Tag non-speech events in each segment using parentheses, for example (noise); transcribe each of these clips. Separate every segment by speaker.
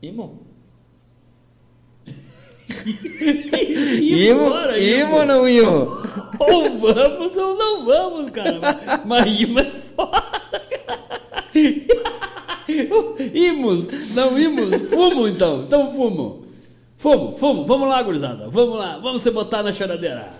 Speaker 1: Imo? (laughs)
Speaker 2: Imo,
Speaker 1: imo ou não imo? (laughs)
Speaker 2: Ou vamos ou não vamos, cara. Mas imo é foda, (laughs) cara. Imos, não imos. Fumo então, então fumo. Fumo, fumo. Vamos lá, gurizada. Vamos lá, vamos se botar na choradeira.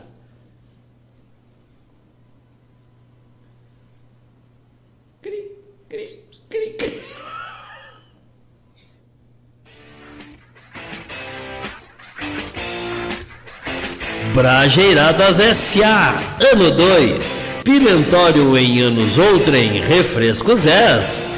Speaker 3: Brajeiradas S.A. Ano 2. Pimentório em anos outrem. Refrescos est.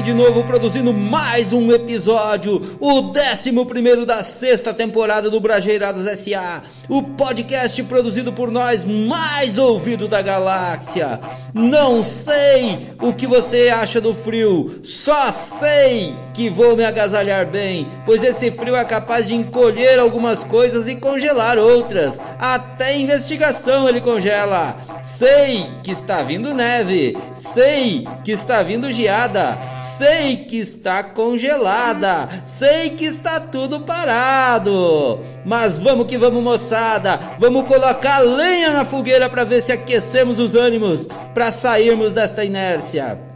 Speaker 1: aqui de novo produzindo mais um episódio, o 11 da sexta temporada do Brajeiradas S.A., o podcast produzido por nós mais ouvido da galáxia. Não sei o que você acha do frio, só sei que vou me agasalhar bem, pois esse frio é capaz de encolher algumas coisas e congelar outras, até investigação ele congela. Sei que está vindo neve, sei que está vindo geada, sei que está congelada, sei que está tudo parado. Mas vamos que vamos, moçada, vamos colocar lenha na fogueira para ver se aquecemos os ânimos, para sairmos desta inércia.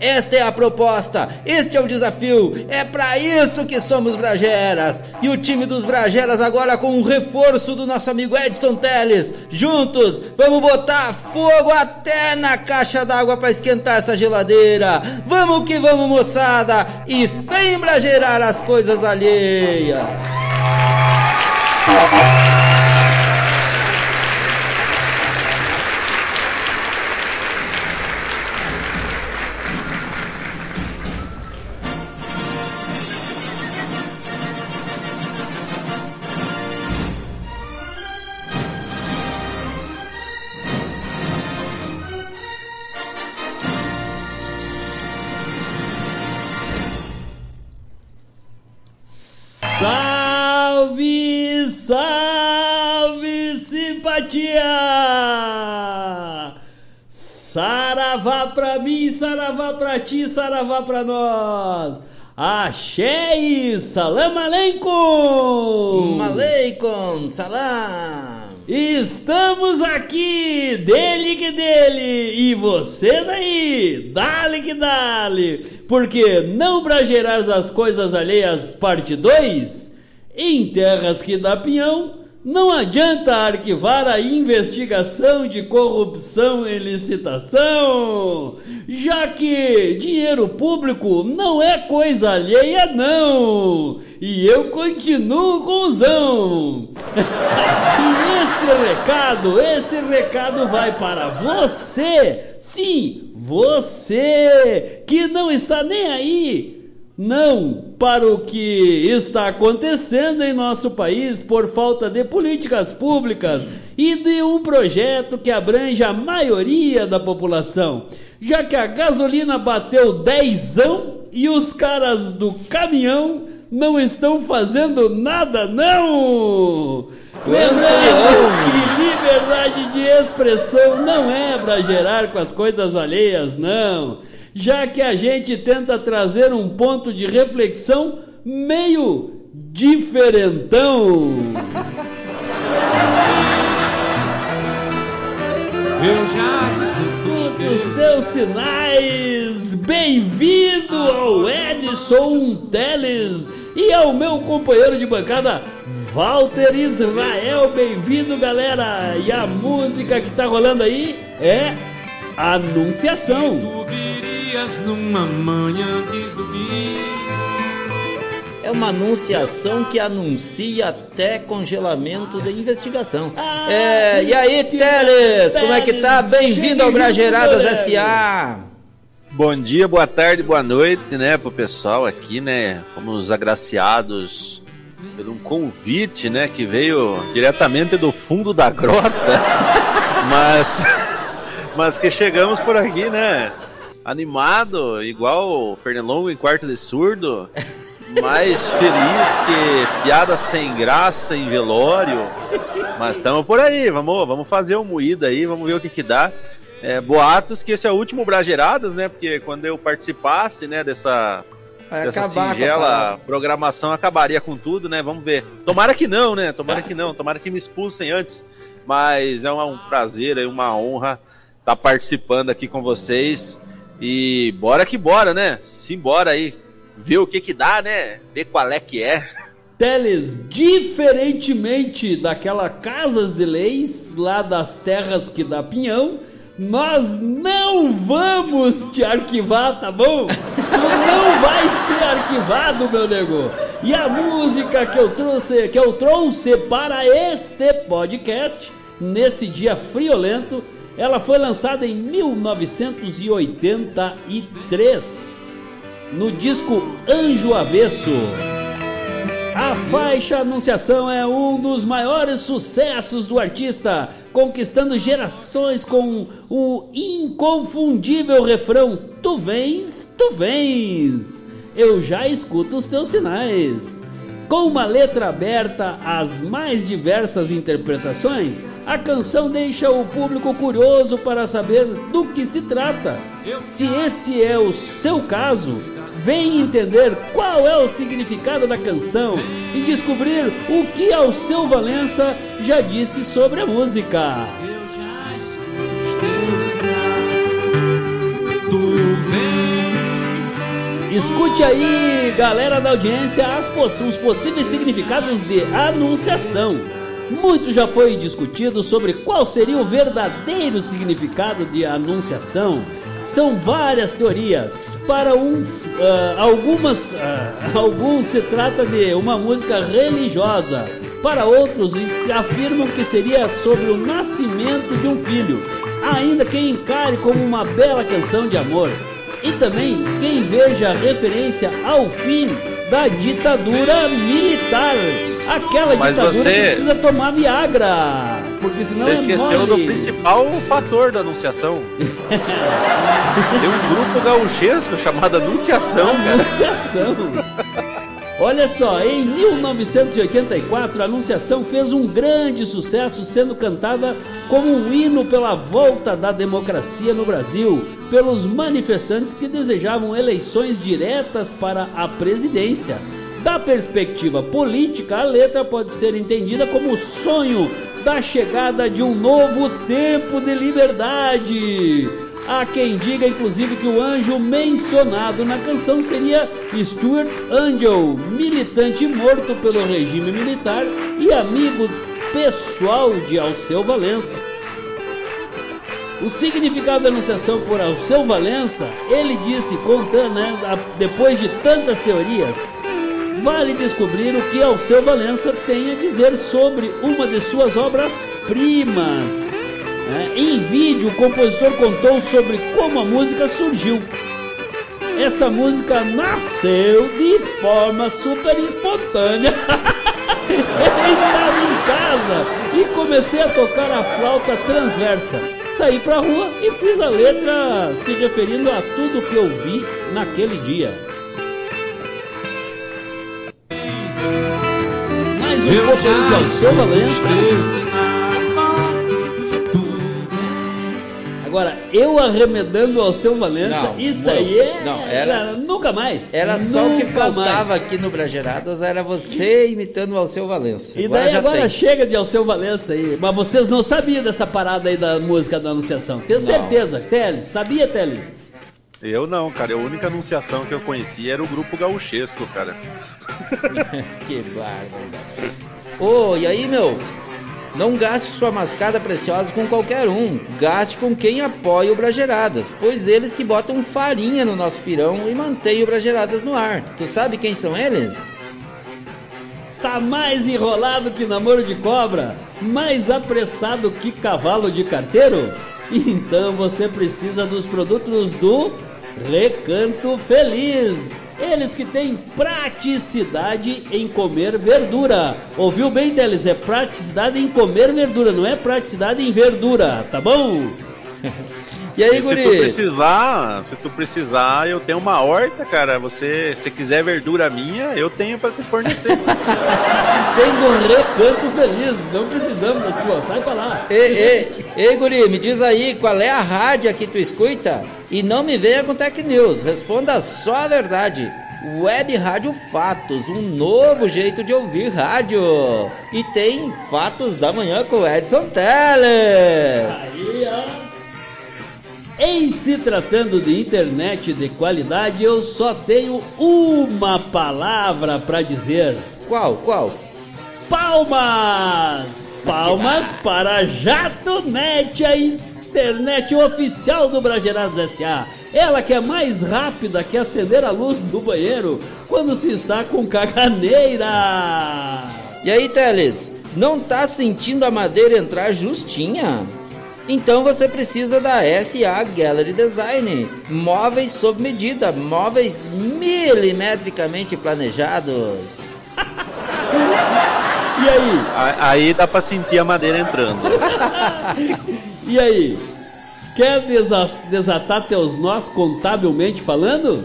Speaker 1: Esta é a proposta, este é o desafio, é para isso que somos Brageras. E o time dos Brageras agora com o reforço do nosso amigo Edson Teles. Juntos, vamos botar fogo até na caixa d'água para esquentar essa geladeira. Vamos que vamos, moçada, e sem bragerar as coisas alheias.
Speaker 2: Saravá pra mim, saravá pra ti, saravá pra nós! Axé salam aleikum!
Speaker 1: Maleikum, salam.
Speaker 2: Estamos aqui, dele que dele, e você daí, dale que dale, porque não bragerar as coisas alheias, parte 2? Em terras que dá pinhão, não adianta arquivar a investigação de corrupção e licitação, já que dinheiro público não é coisa alheia, não. E eu continuo com o zão. e (laughs) esse recado, esse recado vai para você, sim, você que não está nem aí não para o que está acontecendo em nosso país por falta de políticas públicas e de um projeto que abrange a maioria da população, já que a gasolina bateu dezão e os caras do caminhão não estão fazendo nada, não! Lembrando que liberdade de expressão não é para gerar com as coisas alheias, não já que a gente tenta trazer um ponto de reflexão meio diferentão.
Speaker 4: Eu já
Speaker 2: Todos os teus sinais, bem-vindo ao Edson Teles e ao meu companheiro de bancada, Walter Israel. Bem-vindo, galera! E a música que tá rolando aí é Anunciação.
Speaker 4: Tu virias numa manhã de domingo.
Speaker 1: É uma anunciação que anuncia até congelamento da investigação.
Speaker 2: Ah,
Speaker 1: É, e aí, Teles, como é que tá? Bem-vindo ao
Speaker 2: Teles.
Speaker 1: S.A.
Speaker 5: Bom dia, boa tarde, boa noite, né, pro pessoal aqui, né? Fomos agraciados por um convite, né, que veio diretamente do fundo da grota, (laughs) mas mas que chegamos por aqui, né, animado, igual o Pernilongo em quarto de surdo, mais feliz que piada sem graça em velório. Mas estamos por aí, vamos, vamos fazer um moído aí, vamos ver o que que dá. É, boatos que esse é o último Brageiradas, né? Porque quando eu participasse, né, dessa,
Speaker 1: Vai
Speaker 5: dessa singela programação acabaria com tudo, né? Vamos ver. Tomara que não, né? Tomara que não. Tomara que me expulsem antes. Mas é um, um prazer, é uma honra estar participando aqui com vocês. E bora que bora, né? Simbora aí. Ver o que que dá, né? Ver qual é que é.
Speaker 2: Teles, diferentemente daquela Casas de Leis, lá das terras que dá pinhão, nós não vamos te arquivar, tá bom? Tu não vai ser arquivado, meu nego. E a música que eu trouxe, que eu trouxe para este podcast, nesse dia friolento, ela foi lançada em 1983, no disco Anjo Avesso. A faixa Anunciação é um dos maiores sucessos do artista, conquistando gerações com o inconfundível refrão: Tu vens, tu vens, eu já escuto os teus sinais. Com uma letra aberta às mais diversas interpretações, a canção deixa o público curioso para saber do que se trata. Se esse é o seu caso, vem entender qual é o significado da canção e descobrir o que Alceu Valença já disse sobre a música.
Speaker 4: Eu já escuto
Speaker 2: Escute aí, galera da audiência, poss- os possíveis significados de anunciação. Muito já foi discutido sobre qual seria o verdadeiro significado de anunciação. São várias teorias. Para um, ah, algumas, ah, (laughs) alguns se trata de uma música religiosa. Para outros afirmam que seria sobre o nascimento de um filho. Ainda quem encare como uma bela canção de amor. E também quem veja referência ao fim da ditadura militar. Aquela
Speaker 5: Mas
Speaker 2: ditadura
Speaker 5: você-
Speaker 2: que precisa tomar Viagra. Porque senão
Speaker 5: Você
Speaker 2: é
Speaker 5: esqueceu
Speaker 2: mole.
Speaker 5: do principal fator da anunciação. (laughs) Tem um grupo gauchesco chamado Anunciação.
Speaker 2: Anunciação. (laughs) Olha só, em 1984 a Anunciação fez um grande sucesso, sendo cantada como um hino pela volta da democracia no Brasil, pelos manifestantes que desejavam eleições diretas para a presidência. Da perspectiva política, a letra pode ser entendida como o sonho da chegada de um novo tempo de liberdade. Há quem diga, inclusive, que o anjo mencionado na canção seria Stuart Angel, militante morto pelo regime militar e amigo pessoal de Alceu Valença. O significado da anunciação por Alceu Valença, ele disse, contando, né, depois de tantas teorias, vale descobrir o que Alceu Valença tem a dizer sobre uma de suas obras-primas. né? Em vídeo, o compositor contou sobre como a música surgiu. Essa música nasceu de forma super espontânea. (laughs) Eu estava em casa e comecei a tocar a flauta transversa. Saí pra rua e fiz a letra se referindo a tudo que eu vi naquele dia. Mais um pouco de Alceu Valença. Agora, eu arremedando ao seu Valença,
Speaker 1: Não,
Speaker 2: isso
Speaker 1: não,
Speaker 2: aí é.
Speaker 1: não, era-
Speaker 2: nunca mais.
Speaker 1: Era só o que faltava
Speaker 2: mais.
Speaker 1: aqui no Brageiradas, era você imitando o Alceu Valença.
Speaker 2: E daí
Speaker 1: já
Speaker 2: agora
Speaker 1: tem.
Speaker 2: chega de Alceu Valença aí. Mas vocês não sabiam dessa parada aí da música da Anunciação. Tenho
Speaker 1: Não.
Speaker 2: certeza. Teles, sabia, Teles?
Speaker 5: Eu não, cara. A única anunciação que eu conhecia era o grupo gauchesco, cara. (laughs)
Speaker 1: que bárbaro. Ô, e aí, meu? Não gaste sua mascada preciosa com qualquer um. Gaste com quem apoia o Brageiradas, pois eles que botam farinha no nosso pirão e mantêm o Brageiradas no ar. Tu sabe quem são eles?
Speaker 2: Tá mais enrolado que namoro de cobra? Mais apressado que cavalo de carteiro? Então você precisa dos produtos do Recanto Feliz. Eles que têm praticidade em comer verdura. Ouviu bem, Teles? É praticidade em comer verdura, não é praticidade em verdura, tá bom? (laughs)
Speaker 1: E aí,
Speaker 5: se
Speaker 1: guri?
Speaker 5: tu precisar, se tu precisar, eu tenho uma horta, cara. Você, se quiser verdura minha, eu tenho pra te fornecer. (laughs)
Speaker 2: Tem do recanto feliz, não precisamos da tua, sai pra lá.
Speaker 1: Ei, ei, ei, guri, me diz aí qual é a rádio que tu escuta e não me venha com Tech News. Responda só a verdade. Web Rádio Fatos, um novo jeito de ouvir rádio. E tem Fatos da Manhã com Edson Teles.
Speaker 2: Aí, ó. Em se tratando de internet de qualidade, eu só tenho uma palavra pra dizer:
Speaker 1: Qual, qual?
Speaker 2: palmas! Palmas para a JatoNet, a internet oficial do Bragerados SA. Ela que é mais rápida que acender a luz do banheiro quando se está com caganeira.
Speaker 1: E aí, Teles, não tá sentindo a madeira entrar justinha? Então você precisa da SA Gallery Design. Móveis sob medida, móveis milimetricamente planejados. (laughs)
Speaker 2: E aí?
Speaker 5: Aí dá pra sentir a madeira entrando. (laughs)
Speaker 2: E aí? Quer desa- desatar teus nós contabilmente falando?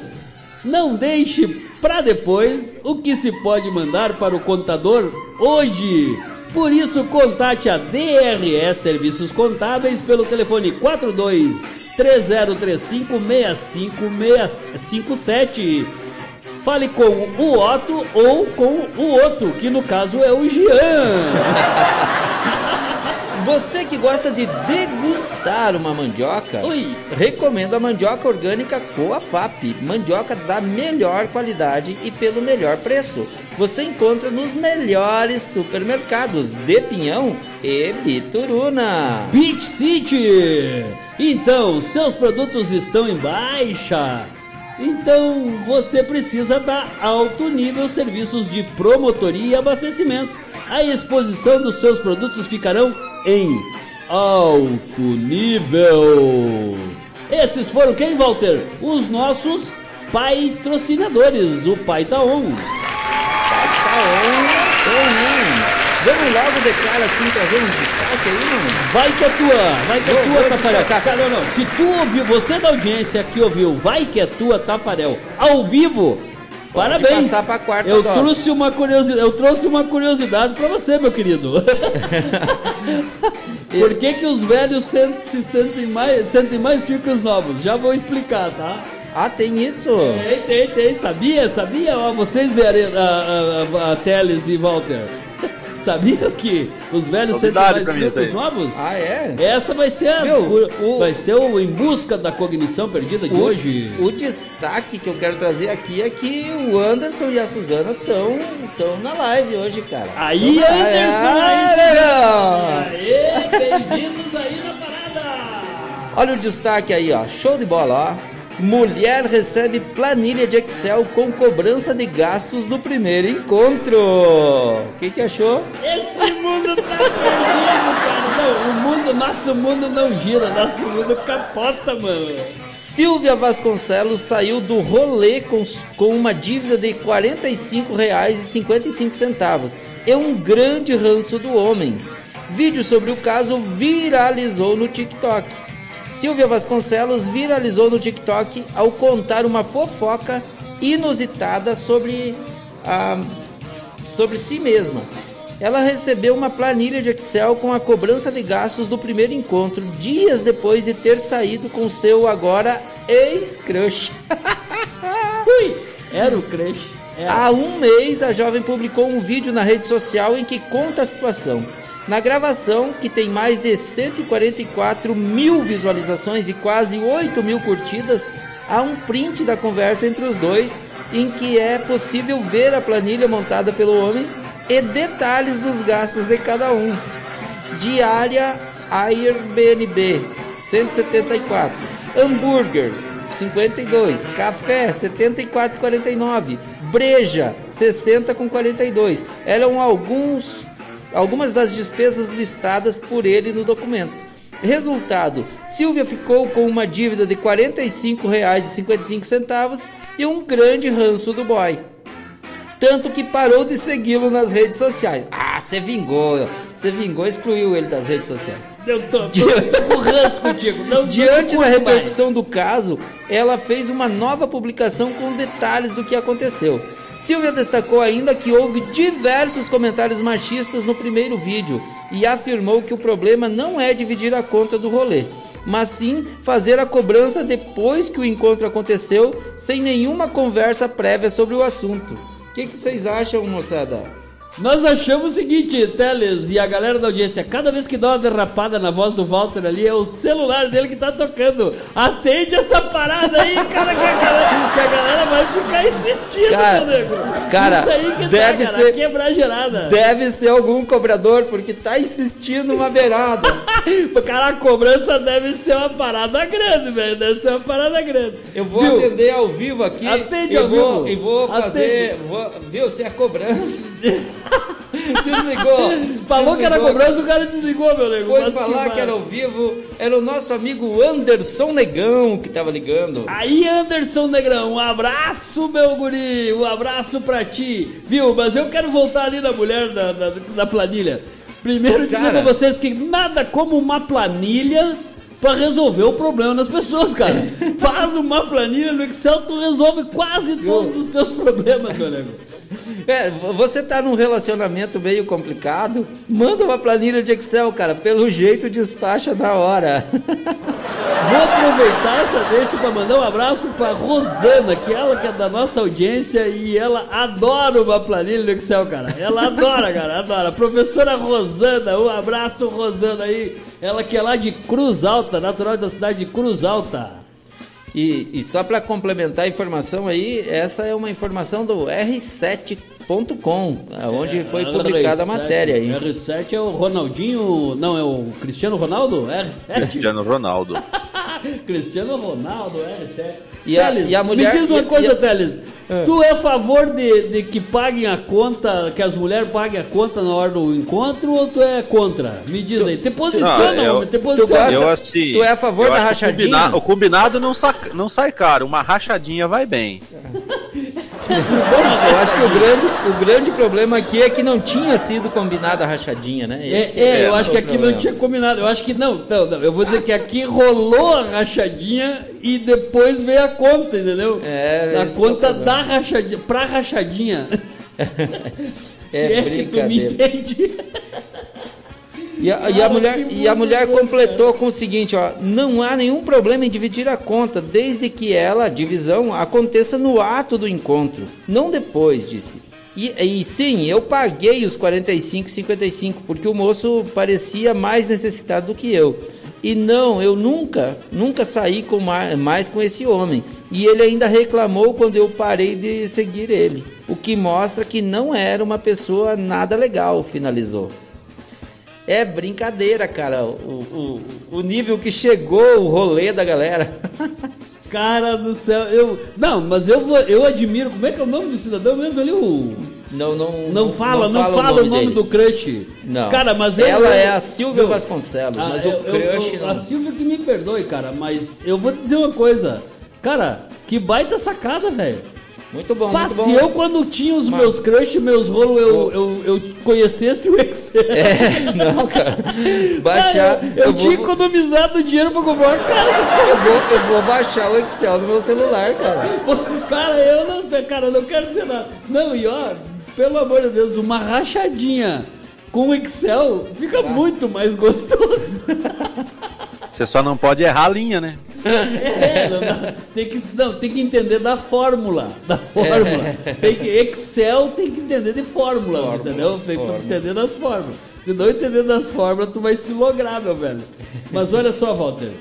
Speaker 2: Não deixe para depois o que se pode mandar para o contador hoje. Por isso, contate a DRE Serviços Contábeis pelo telefone 42 3035 6557. Fale com o Otto ou com o outro, que no caso é o Jean. (laughs)
Speaker 1: Você que gosta de degustar uma mandioca,
Speaker 2: Oi.
Speaker 1: recomendo a mandioca orgânica Coafap, mandioca da melhor qualidade e pelo melhor preço. Você encontra nos melhores supermercados de Pinhão e Bituruna.
Speaker 2: Beach City! Então, seus produtos estão em baixa. Então, você precisa da Alto Nível Serviços de Promotoria e Abastecimento. A exposição dos seus produtos ficarão em alto nível. Esses foram quem, Walter? Os nossos patrocinadores, o Pai tá on.
Speaker 1: Tá on, tá on. Vamos logo de cara assim trazer um destaque aí, mano?
Speaker 2: Vai que é tua, vai que é tua,
Speaker 1: vou
Speaker 2: Tafarel. não, não. Se tu ouviu, você da audiência que ouviu, vai que é tua, Tafarel, ao vivo, parabéns.
Speaker 1: passar pra quarta
Speaker 2: eu
Speaker 1: dose.
Speaker 2: trouxe uma curiosidade, eu trouxe uma curiosidade pra você, meu querido. (laughs) Por que que os velhos se sentem mais, sentem mais frio que os novos? Já vou explicar, tá?
Speaker 1: Ah, tem isso?
Speaker 2: Tem, tem, tem. Sabia? Sabia? Ó, vocês verem a, a, a Teles e Walter. Sabiam que os velhos sentem
Speaker 5: Novidade
Speaker 2: mais que os novos?
Speaker 1: Ah, é?
Speaker 2: Essa vai ser a, o, vai ser o em busca da cognição perdida de
Speaker 1: O,
Speaker 2: hoje.
Speaker 1: o destaque que eu quero trazer aqui é que o Anderson e a Suzana estão tão na live hoje, cara.
Speaker 2: Aí,
Speaker 1: Tão na-
Speaker 2: Anderson,
Speaker 1: Ah,
Speaker 2: aí,
Speaker 1: legal.
Speaker 2: Aê, bem-vindos aí na parada.
Speaker 1: Olha o destaque aí, ó. Show de bola, ó. Mulher recebe planilha de Excel com cobrança de gastos do primeiro encontro. O que, que achou?
Speaker 2: Esse mundo tá perdido, cara. Não, o mundo, nosso mundo não gira, nosso mundo capota, mano.
Speaker 1: Silvia Vasconcelos saiu do rolê com, com uma dívida de R$ 45,55. É um grande ranço do homem. Vídeo sobre o caso viralizou no TikTok. Silvia Vasconcelos viralizou no TikTok ao contar uma fofoca inusitada sobre, a, sobre si mesma. Ela recebeu uma planilha de Excel com a cobrança de gastos do primeiro encontro, dias depois de ter saído com seu agora ex-crush. (laughs)
Speaker 2: Era o crush. Era.
Speaker 1: Há um mês, a jovem publicou um vídeo na rede social em que conta a situação. Na gravação, que tem mais de 144 mil visualizações e quase 8 mil curtidas, há um print da conversa entre os dois, em que é possível ver a planilha montada pelo homem e detalhes dos gastos de cada um. Diária Airbnb 174, hambúrgueres 52, café 74,49, breja 60 com 42. Eram alguns algumas das despesas listadas por ele no documento. Resultado: Silvia ficou com uma dívida de R$ 45,55 e um grande ranço do boy. tanto que parou de segui-lo nas redes sociais. Ah, você vingou, você vingou excluiu ele das redes sociais.
Speaker 2: Eu tô, tô, tô com ranço contigo. Não,
Speaker 1: Diante da
Speaker 2: curto mais.
Speaker 1: repercussão do caso, ela fez uma nova publicação com detalhes do que aconteceu. Silvia destacou ainda que houve diversos comentários machistas no primeiro vídeo e afirmou que o problema não é dividir a conta do rolê, mas sim fazer a cobrança depois que o encontro aconteceu, sem nenhuma conversa prévia sobre o assunto. O que, que vocês acham, moçada?
Speaker 2: Nós achamos o seguinte, Teles e a galera da audiência, cada vez que dá uma derrapada na voz do Walter ali, é o celular dele que tá tocando. Atende essa parada aí, cara, que a galera, que a galera vai ficar insistindo,
Speaker 1: Cara,
Speaker 2: meu nego.
Speaker 1: cara,
Speaker 2: Isso aí que
Speaker 1: deve
Speaker 2: tá, cara,
Speaker 1: ser-
Speaker 2: quebrar gerada.
Speaker 1: Deve ser algum cobrador, porque tá insistindo uma beirada. (laughs)
Speaker 2: Cara, a cobrança deve ser uma parada grande, velho. Deve ser uma parada grande.
Speaker 1: Eu vou
Speaker 2: Viu?
Speaker 1: atender ao vivo aqui.
Speaker 2: Atende ao
Speaker 1: vou,
Speaker 2: vivo.
Speaker 1: E vou fazer. Vou, viu? Se é cobrança. (laughs) (laughs) Desligou.
Speaker 2: Falou que era
Speaker 1: Desligou.
Speaker 2: cobrança, o cara desligou, meu nego.
Speaker 1: Foi falar que, era ao vivo. Era o nosso amigo Anderson Negão que tava ligando.
Speaker 2: Aí, Anderson Negrão, um abraço, meu guri, um abraço pra ti, viu? Mas eu quero voltar ali na mulher da, da, da planilha. Primeiro dizer pra vocês que nada como uma planilha pra resolver o problema das pessoas, cara. (laughs) Faz uma planilha no Excel, tu resolve quase todos os teus problemas, meu nego.
Speaker 1: É, você tá num relacionamento meio complicado? Manda uma planilha de Excel, cara. Pelo jeito despacha na hora. (laughs)
Speaker 2: Vou aproveitar essa deixa para mandar um abraço para Rosana, que ela que é da nossa audiência e ela adora uma planilha no Excel, cara. Ela adora, cara, adora. Professora Rosana, um abraço, Rosana aí. Ela que é lá de Cruz Alta, natural da cidade de Cruz Alta.
Speaker 1: E, e só para complementar a informação aí, essa é uma informação do R7.com, onde foi publicada a
Speaker 2: R7.
Speaker 1: matéria aí.
Speaker 2: R7 é o Ronaldinho, não, é o Cristiano Ronaldo? R7?
Speaker 5: Cristiano Ronaldo. (laughs)
Speaker 2: Cristiano Ronaldo, R7.
Speaker 1: E a-
Speaker 2: Teles,
Speaker 1: e a mulher-
Speaker 2: me diz uma
Speaker 1: e-
Speaker 2: coisa,
Speaker 1: e a-
Speaker 2: Teles.
Speaker 1: Ah.
Speaker 2: Tu é a favor de, de que paguem a conta, que as mulheres paguem a conta na hora do encontro ou tu é contra? Me diz aí. Te posiciona,
Speaker 5: Não, eu-
Speaker 2: homem, te
Speaker 1: tu
Speaker 2: posiciona.
Speaker 1: gosta-
Speaker 5: Eu assim.
Speaker 1: tu é a favor da
Speaker 5: que o
Speaker 1: rachadinha?
Speaker 5: combina- O combinado não, sa- não sai caro, uma rachadinha vai bem. (laughs)
Speaker 1: Eu acho que o grande, o grande problema aqui é que não tinha sido combinada a rachadinha, né? Esse que
Speaker 2: É, é, eu
Speaker 1: esse
Speaker 2: acho que
Speaker 1: é
Speaker 2: aqui não
Speaker 1: problema.
Speaker 2: tinha combinado. Eu acho que não, não, não. Eu vou dizer que aqui rolou a rachadinha e depois veio a conta, entendeu?
Speaker 1: É,
Speaker 2: a
Speaker 1: esse
Speaker 2: conta
Speaker 1: é
Speaker 2: da rachadinha, pra rachadinha. (laughs)
Speaker 1: É
Speaker 2: Se é que tu me entende.
Speaker 1: E a, e a mulher, e a mulher completou com o seguinte, ó, não há nenhum problema em dividir a conta, desde que ela, a divisão, aconteça no ato do encontro, não depois, disse. E, e sim, eu paguei os 45,55 porque o moço parecia mais necessitado do que eu. E não, eu nunca, nunca saí com mais, mais com esse homem. E ele ainda reclamou quando eu parei de seguir ele, o que mostra que não era uma pessoa nada legal, finalizou. É brincadeira, cara. O, o, o nível que chegou o rolê da galera. (laughs)
Speaker 2: Cara do céu, eu. Não, mas eu vou, eu admiro. Como é que é o nome do cidadão mesmo ali? O.
Speaker 1: Não, não,
Speaker 2: Não fala, não, fala, o nome,
Speaker 1: dele.
Speaker 2: do crush.
Speaker 1: Não.
Speaker 2: Cara, mas eu-
Speaker 1: ela
Speaker 2: eu-
Speaker 1: é a Silvia
Speaker 2: Não.
Speaker 1: Vasconcelos,
Speaker 2: Ah,
Speaker 1: mas
Speaker 2: eu-
Speaker 1: o
Speaker 2: eu-
Speaker 1: crush
Speaker 2: eu-
Speaker 1: não.
Speaker 2: A Silvia que me perdoe, cara, mas eu vou te dizer uma coisa. Cara, que baita sacada, velho.
Speaker 1: Muito bom,
Speaker 2: Pá,
Speaker 1: muito bom.
Speaker 2: se eu quando tinha os
Speaker 1: Mas-
Speaker 2: meus crush, meus rolos, eu, eu, eu conhecesse o Excel.
Speaker 1: É, (laughs) não, cara. Baixar.
Speaker 2: Eu, eu
Speaker 1: vou,
Speaker 2: tinha economizado dinheiro pra comprar uma cara.
Speaker 1: eu, vou, eu vou baixar o Excel no meu celular, cara.
Speaker 2: Cara, eu não, cara, eu não quero dizer nada. Não, e ó, pelo amor de Deus, uma rachadinha com Excel fica muito mais gostoso. (laughs)
Speaker 5: Você só não pode errar a linha, né?
Speaker 2: É, não, dá- tem que, não, tem que entender da fórmula. Da fórmula. Tem que, Excel tem que entender de fórmulas,
Speaker 1: Fórmula,
Speaker 2: entendeu? Tem que
Speaker 1: fórmula.
Speaker 2: entender das fórmulas. Se não entender das fórmulas, tu vai se lograr, meu velho. Mas olha só, Walter.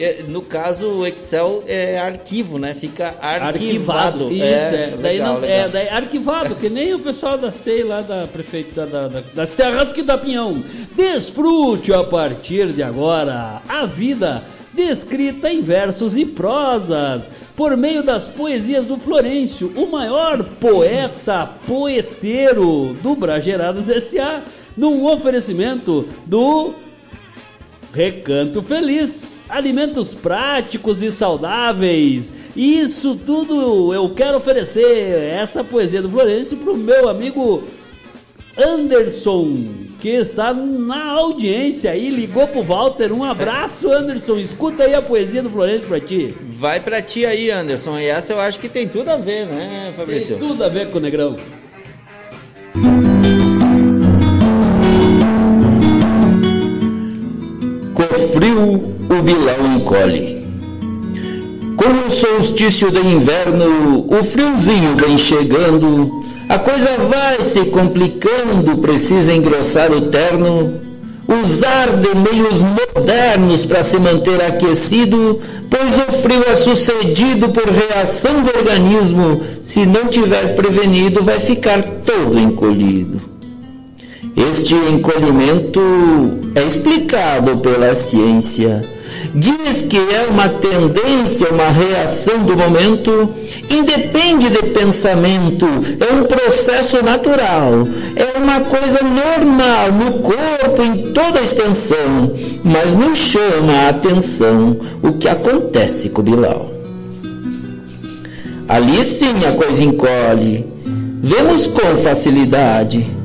Speaker 1: É, no caso, o Excel é arquivo, né? Fica arquivado.
Speaker 2: Isso, é. daí
Speaker 1: legal,
Speaker 2: não,
Speaker 1: legal.
Speaker 2: é daí arquivado, que nem o pessoal da SEI lá da prefeitura da, da- das terras que da Pinhão. Desfrute a partir de agora a vida descrita em versos e prosas, por meio das poesias do Florencio, o maior poeta poeteiro do Brageradas S.A., num oferecimento do Recanto Feliz, alimentos práticos e saudáveis. Isso tudo eu quero oferecer essa poesia do Florencio pro meu amigo Anderson, que está na audiência aí, ligou pro Walter. Um abraço, Anderson. Escuta aí a poesia do Florencio pra ti.
Speaker 6: Vai pra ti aí, Anderson. E essa eu acho que tem tudo a ver, né, Fabrício?
Speaker 2: Tem tudo a ver com o Negrão.
Speaker 1: Frio o bilão encolhe. Com o solstício de inverno, o friozinho vem chegando, a coisa vai se complicando, precisa engrossar o terno, usar de meios modernos para se manter aquecido, pois o frio é sucedido por reação do organismo, se não tiver prevenido, vai ficar todo encolhido. Este encolhimento é explicado pela ciência. Diz que é uma tendência, uma reação do momento, independe de pensamento, é um processo natural, é uma coisa normal no corpo em toda a extensão, mas nos chama a atenção o que acontece com Bilal. Ali sim a coisa encolhe, vemos com facilidade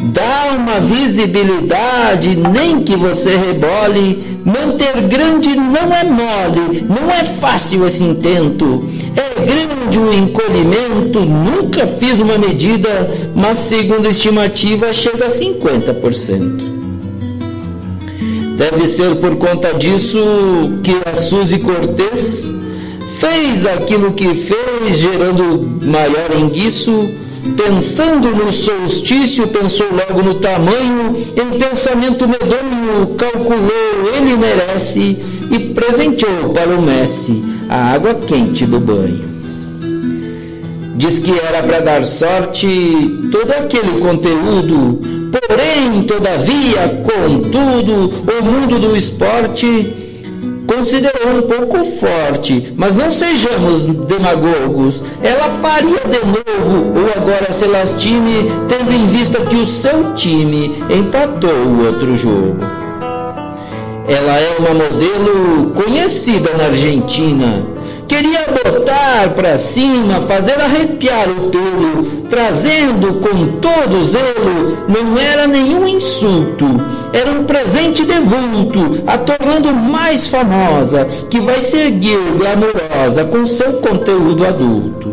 Speaker 1: dá uma visibilidade, nem que você rebole. Manter grande não é mole, não é fácil esse intento. É grande o encolhimento, nunca fiz uma medida, mas segundo a estimativa chega a 50%. Deve ser por conta disso que a Suzy Cortez fez aquilo que fez, gerando maior enguiço Pensando no solstício, pensou logo no tamanho, em pensamento medonho, calculou, ele merece e presenteou para o Messi a água quente do banho. Diz que era para dar sorte todo aquele conteúdo, porém, todavia, contudo, o mundo do esporte considerou um pouco forte, mas não sejamos demagogos. Ela faria de novo, ou agora se lastime, tendo em vista que o seu time empatou o outro jogo. Ela é uma modelo conhecida na Argentina. Queria botar para cima, fazer arrepiar o pelo, trazendo com todo zelo, não era nenhum insulto, era um presente de vulto, a tornando mais famosa, que vai seguir glamourosa com seu conteúdo adulto.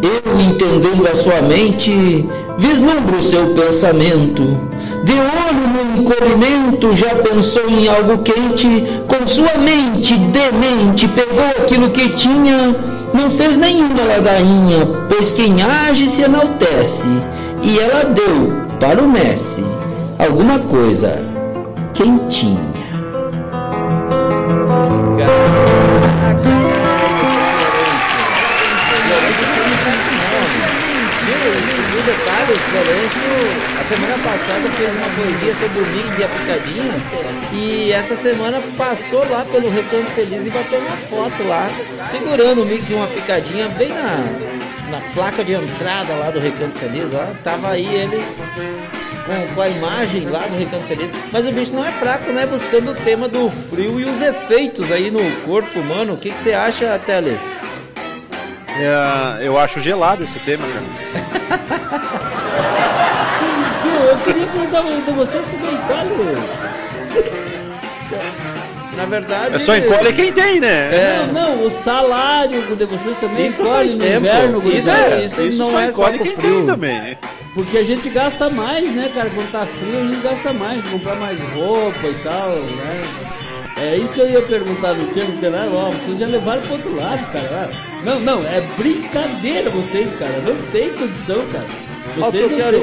Speaker 1: Eu, entendendo a sua mente, vislumbro seu pensamento. De olho no encolhimento, já pensou em algo quente, com sua mente demente, pegou aquilo que tinha, não fez nenhuma ladainha, pois quem age se enaltece, e ela deu para o Messi alguma coisa quentinha.
Speaker 6: E Florencio, semana passada fez uma poesia sobre o Mix e a Picadinha e essa semana passou lá pelo Recanto Feliz e bateu uma foto lá, segurando o Mix e uma Picadinha bem na, na placa de entrada lá do Recanto Feliz, lá, tava aí ele com, com, a imagem lá do Recanto Feliz. Mas o bicho não é fraco, né? Buscando o tema do frio e os efeitos aí no corpo humano. O que, que você acha, Teles?
Speaker 5: É, eu acho gelado esse tema, cara. (laughs)
Speaker 2: eu queria perguntar de vocês porque encolhe.
Speaker 6: Na verdade.
Speaker 5: É só encolhe quem tem, né?
Speaker 2: É. Não, não, o salário de vocês também
Speaker 6: isso
Speaker 2: encolhe
Speaker 6: faz
Speaker 2: no
Speaker 6: tempo.
Speaker 2: inverno.
Speaker 6: Isso, é, isso,
Speaker 5: Isso
Speaker 6: não
Speaker 5: só
Speaker 6: é só
Speaker 5: encolhe
Speaker 6: com
Speaker 5: quem
Speaker 6: frio.
Speaker 5: tem também.
Speaker 2: Porque a gente gasta mais, né, cara? Quando tá frio, a gente gasta mais, comprar mais roupa e tal, né? É isso que eu ia perguntar no tempo, porque lá, ó, vocês já levaram pro outro lado, cara. Não, não, é brincadeira vocês, cara. Não tem condição, cara.
Speaker 6: Olha o que eu
Speaker 2: não
Speaker 6: quero,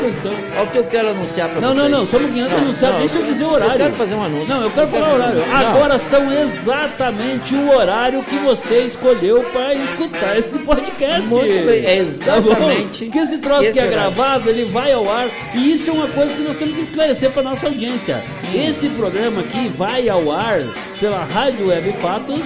Speaker 6: que eu quero anunciar
Speaker 2: Não,
Speaker 6: vocês.
Speaker 2: não, não, só um pouquinho antes de
Speaker 6: Não,
Speaker 2: anunciar,
Speaker 6: não,
Speaker 2: deixa eu
Speaker 6: eu
Speaker 2: dizer o
Speaker 6: eu
Speaker 2: horário.
Speaker 6: quero fazer um anúncio.
Speaker 2: Não, eu quero
Speaker 6: Eu
Speaker 2: falar o
Speaker 6: quero-
Speaker 2: horário.
Speaker 6: Não.
Speaker 2: Agora são exatamente o horário que você escolheu para escutar esse podcast.
Speaker 6: Muito bem, é
Speaker 2: Tá
Speaker 6: exatamente
Speaker 2: Porque esse troço
Speaker 6: esse
Speaker 2: que é
Speaker 6: horário.
Speaker 2: gravado, ele vai ao ar. E isso é uma coisa que nós temos que esclarecer para nossa audiência. Esse programa aqui vai ao ar pela Rádio Web Fatos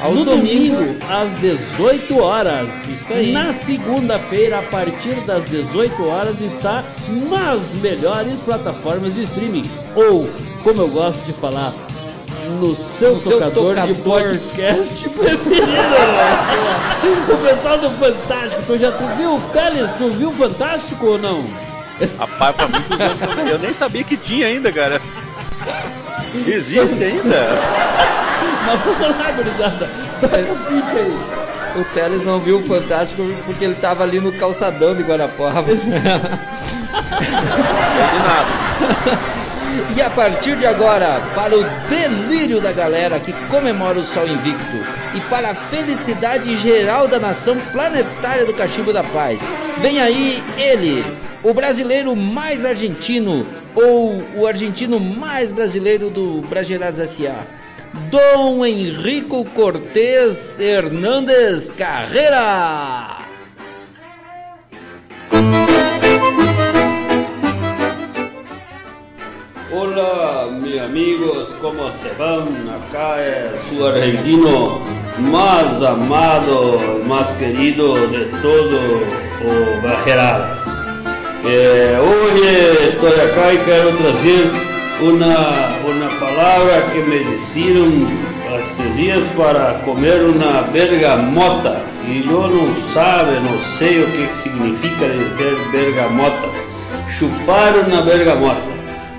Speaker 1: Aos
Speaker 3: no
Speaker 1: domingos.
Speaker 3: domingo, às 18 horas.
Speaker 1: Isso aí.
Speaker 3: Na segunda-feira, a partir das 18 horas, está nas melhores plataformas de streaming. Ou, como eu gosto de falar, no seu,
Speaker 1: No seu
Speaker 3: tocador, de
Speaker 1: tocador.
Speaker 3: podcast preferido. (laughs) o pessoal do Fantástico, já tu viu, Teles, tu viu o Fantástico ou não?
Speaker 5: Rapaz, faz muitos anos eu nem sabia que tinha ainda, cara. Existe ainda?
Speaker 3: Mas vamos lá, gurizada. Toca o pique aí.
Speaker 1: O Teles não viu o Fantástico porque ele tava ali no calçadão de
Speaker 5: nada.
Speaker 1: E a partir de agora, para o delírio da galera que comemora o Sol Invicto e para a felicidade geral da nação planetária do Cachimbo da Paz, vem aí ele, o brasileiro mais argentino ou o argentino mais brasileiro do Brasileiras S.A. Dom Henrico Cortez Hernandes Carreira.
Speaker 3: Hola, mis amigos, ¿cómo se van? Acá es su argentino más amado, más querido de todo o Bajeradas. Eh, hoy estoy acá y quiero una, una palabra que me dijeron estos días para comer una bergamota y yo no sabe, no sé o que significa decir bergamota. Chupar una bergamota.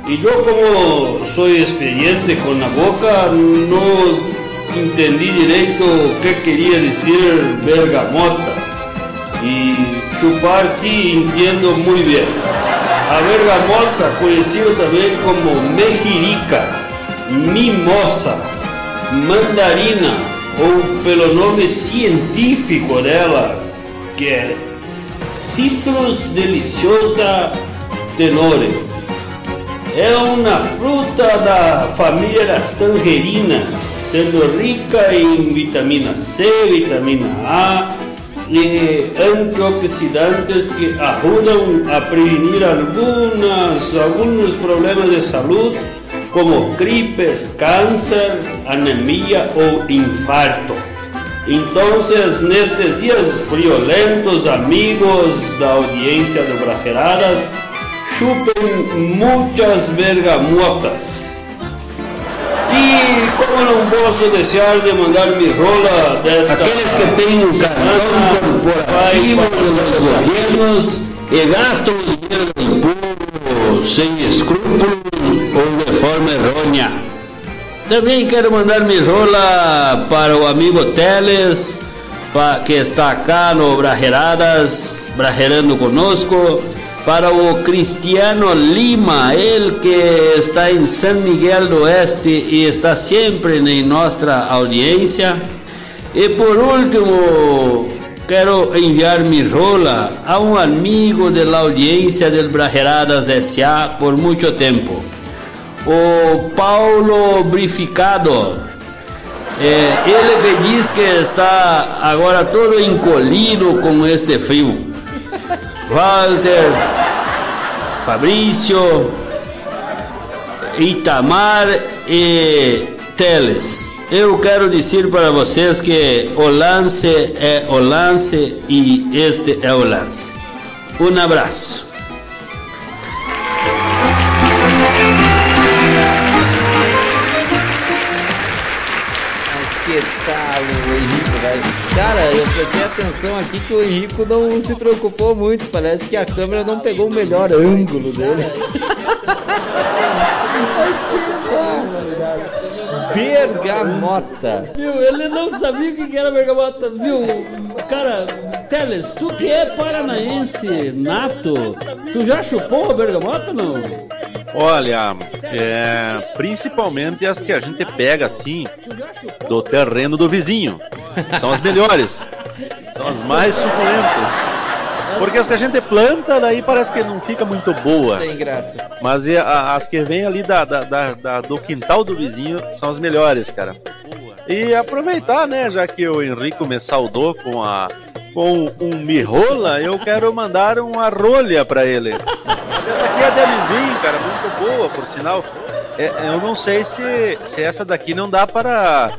Speaker 3: Y yo como soy experiente con la boca, no entendí directo qué quería decir bergamota. Y chupar sí entiendo muy bien. A bergamota, conhecido también como mejirica, mimosa, mandarina, ou pelo nome científico dela, que é Citrus deliciosa tenore. É uma fruta da família das tangerinas, sendo rica em vitamina C, vitamina A e antioxidantes que ajudam a prevenir algumas, alguns problemas de saúde, como gripes, câncer, anemia ou infarto. Então, nestes dias friolentos, amigos da audiência do Brajeradas, chupem muitas bergamotas. E como não posso deixar de mandar rola desta
Speaker 2: Aqueles que têm um cartão corporativo dos governos e gastam o dinheiro do povo sem escrúpulos ou de forma errônea.
Speaker 3: Também quero mandar rola para o amigo Teles, que está cá no Brajeradas, brajerando conosco. Para o Cristiano Lima, ele que está em San Miguel do Oeste e está sempre em nossa audiência. E por último, quero enviar mi rola a um amigo da audiência del Brajeradas S.A. por muito tempo o Paulo Brificado. É, ele que diz que está agora todo encolhido com este frio. Walter, Fabrício, Itamar e Teles. Eu quero dizer para vocês que o lance é o lance e este é o lance. Um abraço.
Speaker 1: Henrico, velho? Cara, eu prestei atenção aqui que o Henrico não se preocupou muito. Parece que a câmera não pegou o melhor ângulo dele. (laughs) Bergamota.
Speaker 3: Viu, ele não sabia o que era bergamota, viu? Cara, Teles, tu que é paranaense nato, tu já chupou a bergamota não?
Speaker 5: Olha, é, principalmente as que a gente pega assim do terreno do vizinho. São as melhores. São as mais suculentas. Porque as que a gente planta, daí parece que não fica muito boa.
Speaker 1: Tem graça.
Speaker 5: Mas a- as que vêm ali da, da- da- do quintal do vizinho são as melhores, cara. E aproveitar, né, já que o Henrico me saudou com a com um mirola, eu quero mandar uma rolha pra ele. Mas essa aqui é de amendoim, cara, muito boa, por sinal. É, eu não sei se, se essa daqui não dá para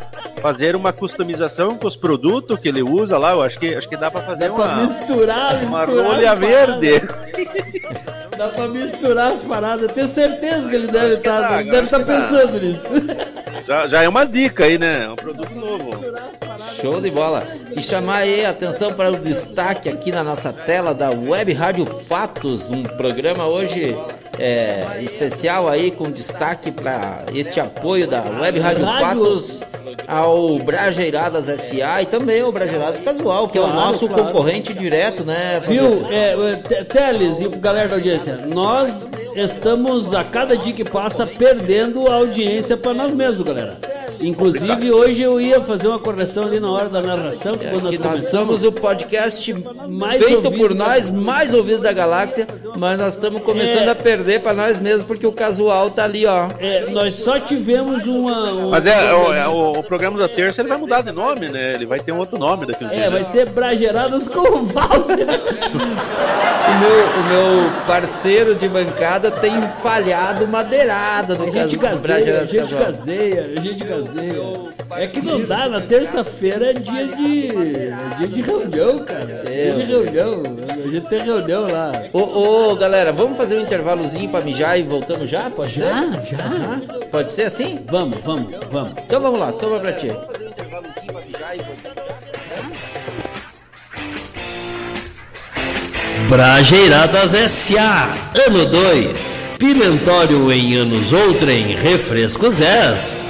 Speaker 5: fazer uma customização com os produtos que ele usa lá. Eu acho que, acho que dá pra fazer
Speaker 2: Dá pra
Speaker 5: uma,
Speaker 2: misturar,
Speaker 5: uma
Speaker 2: misturar
Speaker 5: rolha verde. (laughs)
Speaker 2: Dá pra misturar as paradas. Eu tenho certeza que ele deve estar
Speaker 5: dá,
Speaker 2: deve
Speaker 5: acho
Speaker 2: tá
Speaker 5: que dá.
Speaker 2: pensando nisso. (laughs)
Speaker 5: Já, já é uma dica aí, né? É um produto novo.
Speaker 2: Misturar as paradas.
Speaker 1: Show de bola. E chamar aí a atenção para o destaque aqui na nossa tela da Web Rádio Fatos, um programa hoje é, especial aí com destaque para este apoio da Web Rádio. Fatos ao Brajeiradas SA e também ao Brajeiradas Casual, que é o nosso
Speaker 2: claro.
Speaker 1: concorrente direto, né,
Speaker 2: Viu,
Speaker 1: Fabrício?
Speaker 2: é, é, Te- Teles e galera da audiência, nós estamos a cada dia que passa perdendo a audiência para nós mesmos, galera. Inclusive hoje eu ia fazer uma correção ali na hora da narração, que quando nós
Speaker 1: É, que nós
Speaker 2: começamos
Speaker 1: somos o podcast
Speaker 2: Mais
Speaker 1: feito
Speaker 2: ouvido
Speaker 1: por nós,
Speaker 2: galáxia.
Speaker 1: mais ouvido da galáxia, mas nós estamos começando
Speaker 2: É.
Speaker 1: a perder para nós mesmos porque o casual tá ali, ó.
Speaker 2: é, nós só tivemos uma. um-
Speaker 5: Mas é, o, é, o, o programa da terça ele vai mudar de nome, né? Ele vai ter um outro nome daqui uns
Speaker 2: É,
Speaker 5: dias.
Speaker 2: vai
Speaker 5: né?
Speaker 2: ser Brageradas com o Walter.
Speaker 1: O meu, o meu parceiro de bancada tem falhado madeirada no
Speaker 2: A gente
Speaker 1: caso
Speaker 2: caseia, a
Speaker 1: Brajeiradas
Speaker 2: gente
Speaker 1: Casual.
Speaker 2: caseia, a gente caseia. É que não dá, na terça-feira é dia de. É dia de reunião, cara. É dia de reunião. A gente tem reunião lá.
Speaker 1: Ô, ô, galera, vamos fazer um intervalozinho pra mijar e voltamos já? Pode ser?
Speaker 2: Já? Já?
Speaker 1: Pode ser assim?
Speaker 2: Vamos, vamos, vamos.
Speaker 1: Então vamos lá, toma pra ti.
Speaker 3: Brajeiradas S.A. Ano 2. Pimentório em anos outrem. Refrescos est.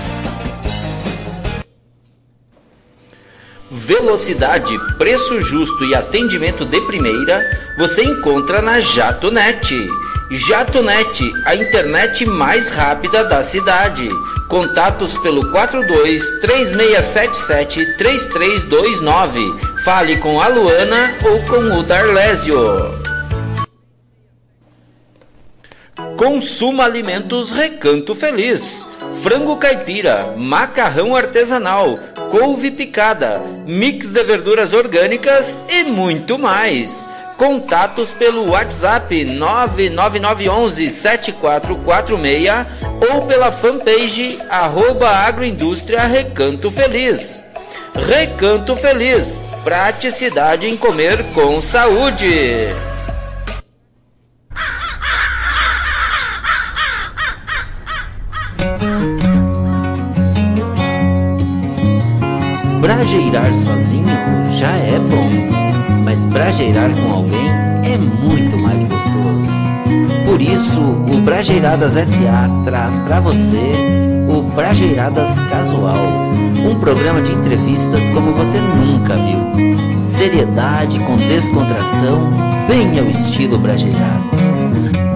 Speaker 1: Velocidade, preço justo e atendimento de primeira você encontra na JatoNet. JatoNet, a internet mais rápida da cidade. Contatos pelo 42 3677 3329. Fale com a Luana ou com o Darlésio. Consuma Alimentos Recanto Feliz. Frango caipira, macarrão artesanal, couve picada, mix de verduras orgânicas e muito mais. Contatos pelo WhatsApp 99911 7446 ou pela fanpage arroba agroindústria Recanto Feliz. Recanto Feliz, praticidade em comer com saúde. Brajeirar sozinho já é bom, mas brajeirar com alguém é muito mais gostoso. Por isso, o Brajeiradas SA traz para você o Brajeiradas Casual, um programa de entrevistas como você nunca viu. Seriedade com descontração, bem ao estilo Brajeiradas.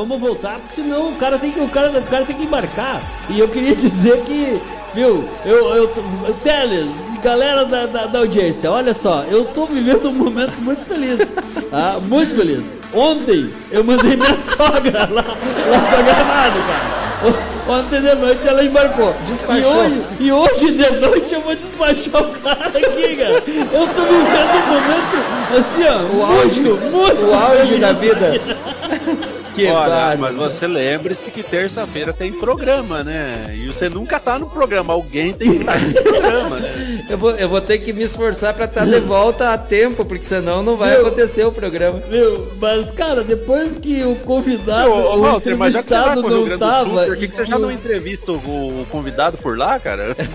Speaker 2: Vamos voltar, porque senão o cara tem que, o cara, o cara tem que embarcar. E eu queria (laughs) dizer que, viu, eu, eu, tô- Teles, galera da, da, da audiência, olha só, eu tô vivendo um momento muito feliz, tá? Muito feliz. Ontem eu mandei (laughs) minha sogra lá, lá pra Gramado, cara. Ontem de noite ela embarcou.
Speaker 1: Despachou.
Speaker 2: E hoje, e hoje de noite eu vou despachar o cara aqui, cara. Eu tô vivendo um momento assim, ó.
Speaker 1: O auge,
Speaker 2: muito, muito
Speaker 1: o auge da vida. (laughs) Que
Speaker 5: Olha, mas você lembre-se que terça-feira tem programa, né? E você nunca tá no programa, alguém tem que estar no (laughs) programa, né?
Speaker 1: Eu vou, eu vou ter que me esforçar pra estar de volta a tempo, porque senão não vai
Speaker 2: Meu.
Speaker 1: acontecer o programa.
Speaker 2: Meu, mas cara, depois que o convidado,
Speaker 5: Ô, ô,
Speaker 2: o
Speaker 5: Walter, mas já que você pro Rio
Speaker 2: não
Speaker 5: Grande do
Speaker 2: tava.
Speaker 5: Sul, por que, que você já não entrevista o, o convidado por lá, cara? (laughs)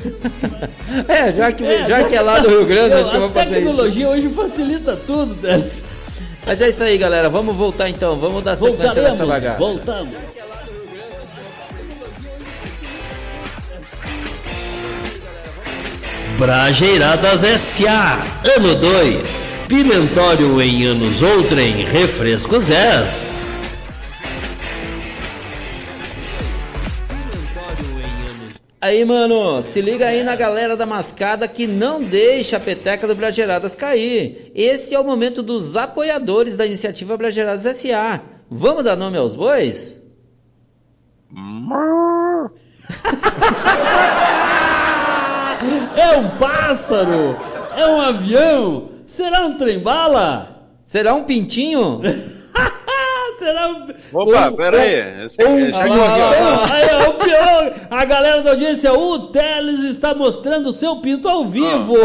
Speaker 1: É, já que,
Speaker 2: É,
Speaker 1: já que é lá do Rio Grande,
Speaker 2: Meu,
Speaker 1: acho que eu vou
Speaker 2: A
Speaker 1: fazer isso.
Speaker 2: tecnologia hoje facilita tudo, Teles.
Speaker 1: Mas é isso aí, galera. Vamos voltar então. Vamos dar sequência nessa bagaça.
Speaker 2: voltamos.
Speaker 3: Brajeiradas SA, ano 2. Pimentório em anos outrem, refrescos est.
Speaker 1: Aí, mano, se liga aí na galera da mascada que não deixa a peteca do Brageiradas cair. Esse é o momento dos apoiadores da iniciativa Brageiradas SA. Vamos dar nome aos bois? (laughs)
Speaker 2: É um pássaro? É um avião? Será um trem-bala?
Speaker 1: Será um pintinho? (laughs)
Speaker 2: Será um...
Speaker 5: Opa,
Speaker 2: um-
Speaker 5: pera
Speaker 2: um-
Speaker 5: aí. Esse,
Speaker 1: Ah, lá.
Speaker 2: Aí, o pior, a galera da audiência, o Teles está mostrando o seu pinto ao vivo. (laughs)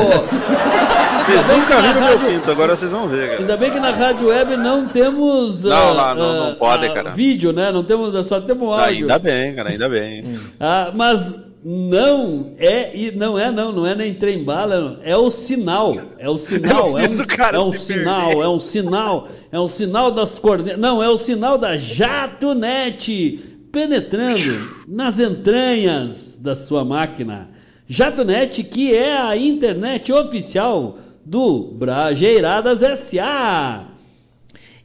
Speaker 5: Vocês
Speaker 2: bem que
Speaker 5: nunca viram meu
Speaker 2: rádio-
Speaker 5: pinto, agora vocês vão ver, cara.
Speaker 2: Ainda bem que na rádio web não temos
Speaker 5: Não,
Speaker 2: ah,
Speaker 5: lá não- não
Speaker 2: ah,
Speaker 5: pode,
Speaker 2: ah,
Speaker 5: cara.
Speaker 2: vídeo, né? Não temos, só temos áudio.
Speaker 5: Ainda bem, cara, ainda bem.
Speaker 2: Ah, mas não é e não é não, não é nem trem bala, é o sinal, é o sinal, (laughs) é um, é um sinal,
Speaker 5: perder.
Speaker 2: é um sinal, é um sinal das coordenadas, não, é o sinal da JatoNet penetrando nas entranhas da sua máquina. JatoNet que é a internet oficial do Brajeiradas SA.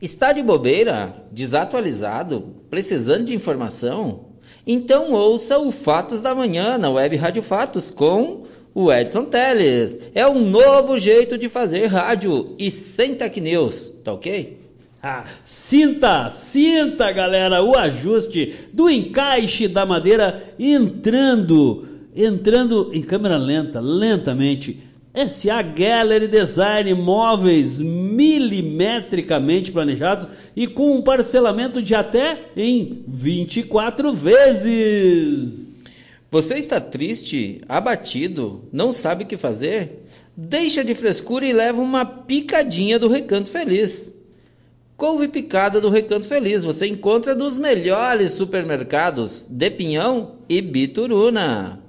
Speaker 1: Está de bobeira? Desatualizado? Precisando de informação? Então ouça o Fatos da Manhã na Web Rádio Fatos com o Edson Teles. É um novo jeito de fazer rádio e sem tech news, tá ok?
Speaker 2: Ah, sinta, sinta, galera, o ajuste do encaixe da madeira entrando, entrando em câmera lenta, lentamente. SA Gallery Design móveis milimetricamente planejados e com um parcelamento de até em 24 vezes.
Speaker 1: Você está triste, abatido, não sabe o que fazer? Deixa de frescura e leva uma picadinha do Recanto Feliz. Couve picada do Recanto Feliz você encontra nos melhores supermercados de Pinhão e Bituruna.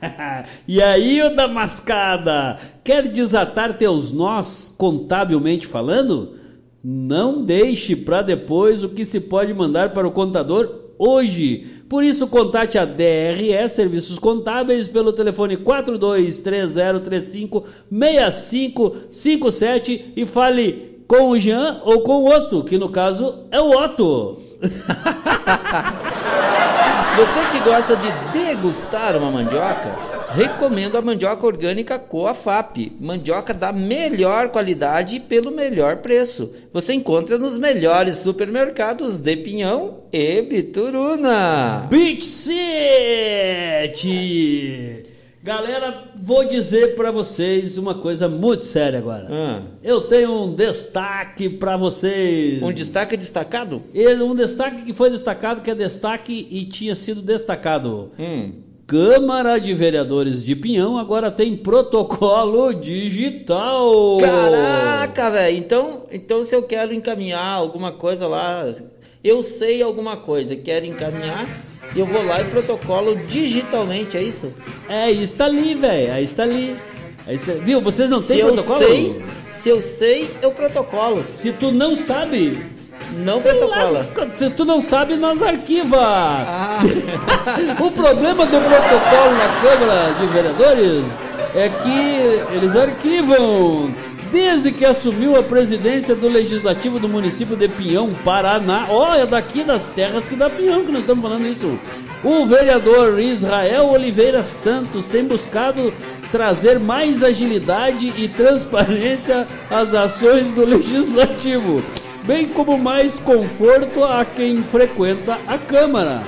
Speaker 1: (laughs)
Speaker 2: e aí, ô da mascada, quer desatar teus nós contabilmente falando? Não deixe para depois o que se pode mandar para o contador hoje. Por isso, contate a DRE Serviços Contábeis pelo telefone 4230356557 e fale com o Jean ou com o Otto, que no caso é o Otto. (laughs)
Speaker 1: Você que gosta de degustar uma mandioca, recomendo a mandioca orgânica Coafap. Mandioca da melhor qualidade e pelo melhor preço. Você encontra nos melhores supermercados de Pinhão e Bituruna.
Speaker 2: Beach City! Galera, vou dizer pra vocês uma coisa muito séria agora.
Speaker 1: Ah,
Speaker 2: Eu tenho um destaque pra vocês.
Speaker 1: um destaque destacado?
Speaker 2: Ele- Um destaque que foi destacado, que é destaque e tinha sido destacado.
Speaker 1: Hum.
Speaker 2: Câmara de Vereadores de Pinhão agora tem protocolo digital.
Speaker 1: Caraca, velho. Então, então se eu quero encaminhar alguma coisa lá, eu sei alguma coisa, quero encaminhar, eu vou lá e protocolo digitalmente, é isso?
Speaker 2: É, está ali, velho. Aí está ali. Aí está- Viu? Vocês não
Speaker 1: se
Speaker 2: têm
Speaker 1: eu
Speaker 2: protocolo?
Speaker 1: sei, se eu sei, eu protocolo.
Speaker 2: Se tu não sabe,
Speaker 1: Não protocola.
Speaker 2: Se tu não sabe, nós arquiva.
Speaker 1: Ah. (laughs)
Speaker 2: o problema do protocolo na Câmara de Vereadores é que eles arquivam. Desde que assumiu a presidência do Legislativo do município de Pinhão, Paraná. É daqui das terras que dá Pinhão que nós estamos falando isso. O vereador Israel Oliveira Santos tem buscado trazer mais agilidade e transparência às ações do Legislativo bem como mais conforto a quem frequenta a Câmara,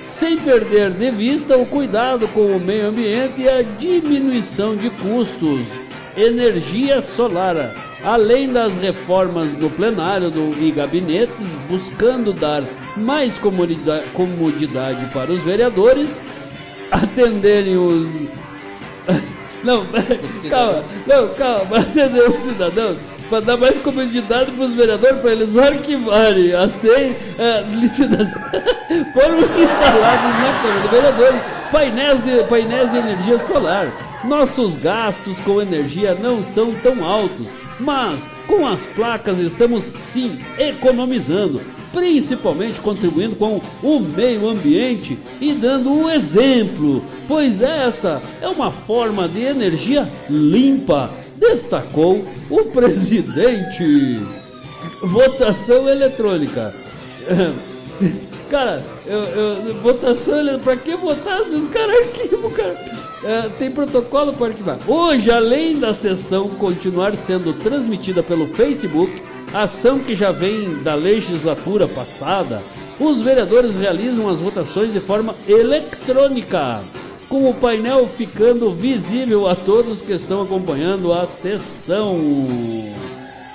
Speaker 2: sem perder de vista o cuidado com o meio ambiente e a diminuição de custos. Energia solar, além das reformas no plenário do, e gabinetes, buscando dar mais comodida- comodidade para os vereadores atenderem os. (laughs) Não, (laughs) calma, não, calma, (laughs) atender os cidadãos para dar mais comodidade para os vereadores, para eles arquivarem a SEI, é, licitação, foram (laughs) instalados na Câmara de Vereadores painéis de, painéis de energia solar. Nossos gastos com energia não são tão altos, mas com as placas estamos sim economizando. principalmente contribuindo com o meio ambiente e dando um exemplo, pois essa é uma forma de energia limpa, destacou o presidente. Votação eletrônica. (laughs) Cara, eu, eu, votação eletrônica. Pra que votar se os caras arquivam, cara? É, tem protocolo para arquivar. Hoje, além da sessão continuar sendo transmitida pelo Facebook, ação que já vem da legislatura passada, os vereadores realizam as votações de forma eletrônica, com o painel ficando visível a todos que estão acompanhando a sessão.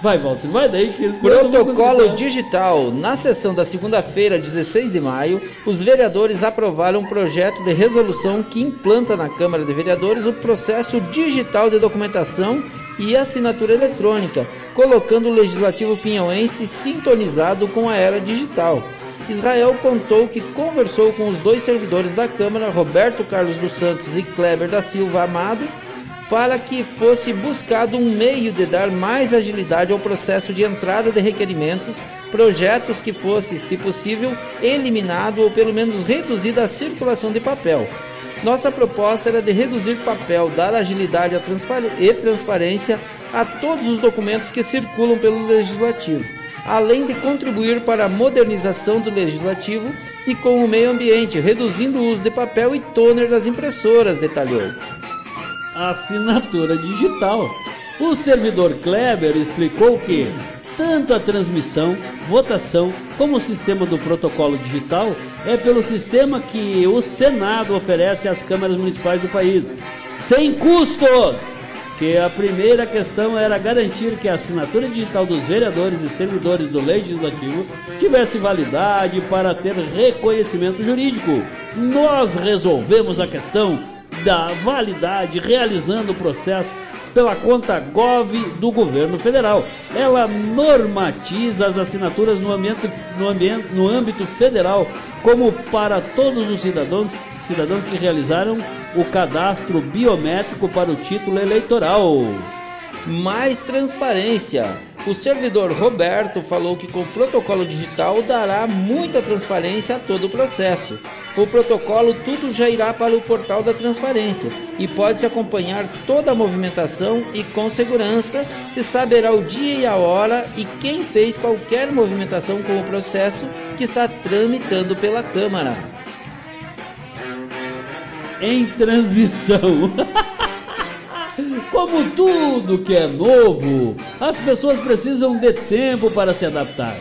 Speaker 2: Vai, Walter, vai daí que
Speaker 1: Protocolo digital. Na sessão da segunda-feira, 16 de maio, os vereadores aprovaram um projeto de resolução que implanta na Câmara de Vereadores o processo digital de documentação e assinatura eletrônica, colocando o legislativo pinhauense sintonizado com a era digital. Israel contou que conversou com os dois servidores da Câmara, Roberto Carlos dos Santos e Kleber da Silva Amado, para que fosse buscado um meio de dar mais agilidade ao processo de entrada de requerimentos, projetos que fosse, se possível, eliminado ou pelo menos reduzida a circulação de papel. Nossa proposta era de reduzir papel, dar agilidade e transparência a todos os documentos que circulam pelo Legislativo, além de contribuir para a modernização do Legislativo e com o meio ambiente, reduzindo o uso de papel e toner das impressoras, detalhou
Speaker 2: assinatura digital. O servidor Kleber explicou que tanto a transmissão, votação, como o sistema do protocolo digital é pelo sistema que o Senado oferece às câmaras municipais do país, sem custos. Que a primeira questão era garantir que a assinatura digital dos vereadores e servidores do legislativo tivesse validade para ter reconhecimento jurídico. Nós resolvemos a questão da validade realizando o processo pela conta Gov do governo federal. Ela normatiza as assinaturas no, ambiente, no, ambiente, no âmbito federal, como para todos os cidadãos, cidadãos que realizaram o cadastro biométrico para o título eleitoral.
Speaker 1: Mais transparência. O servidor Roberto falou que com o protocolo digital dará muita transparência a todo o processo. O protocolo tudo já irá para o portal da transparência e pode-se acompanhar toda a movimentação e com segurança se saberá o dia e a hora e quem fez qualquer movimentação com o processo que está tramitando pela Câmara.
Speaker 2: Em transição. Como tudo que é novo, as pessoas precisam de tempo para se adaptar.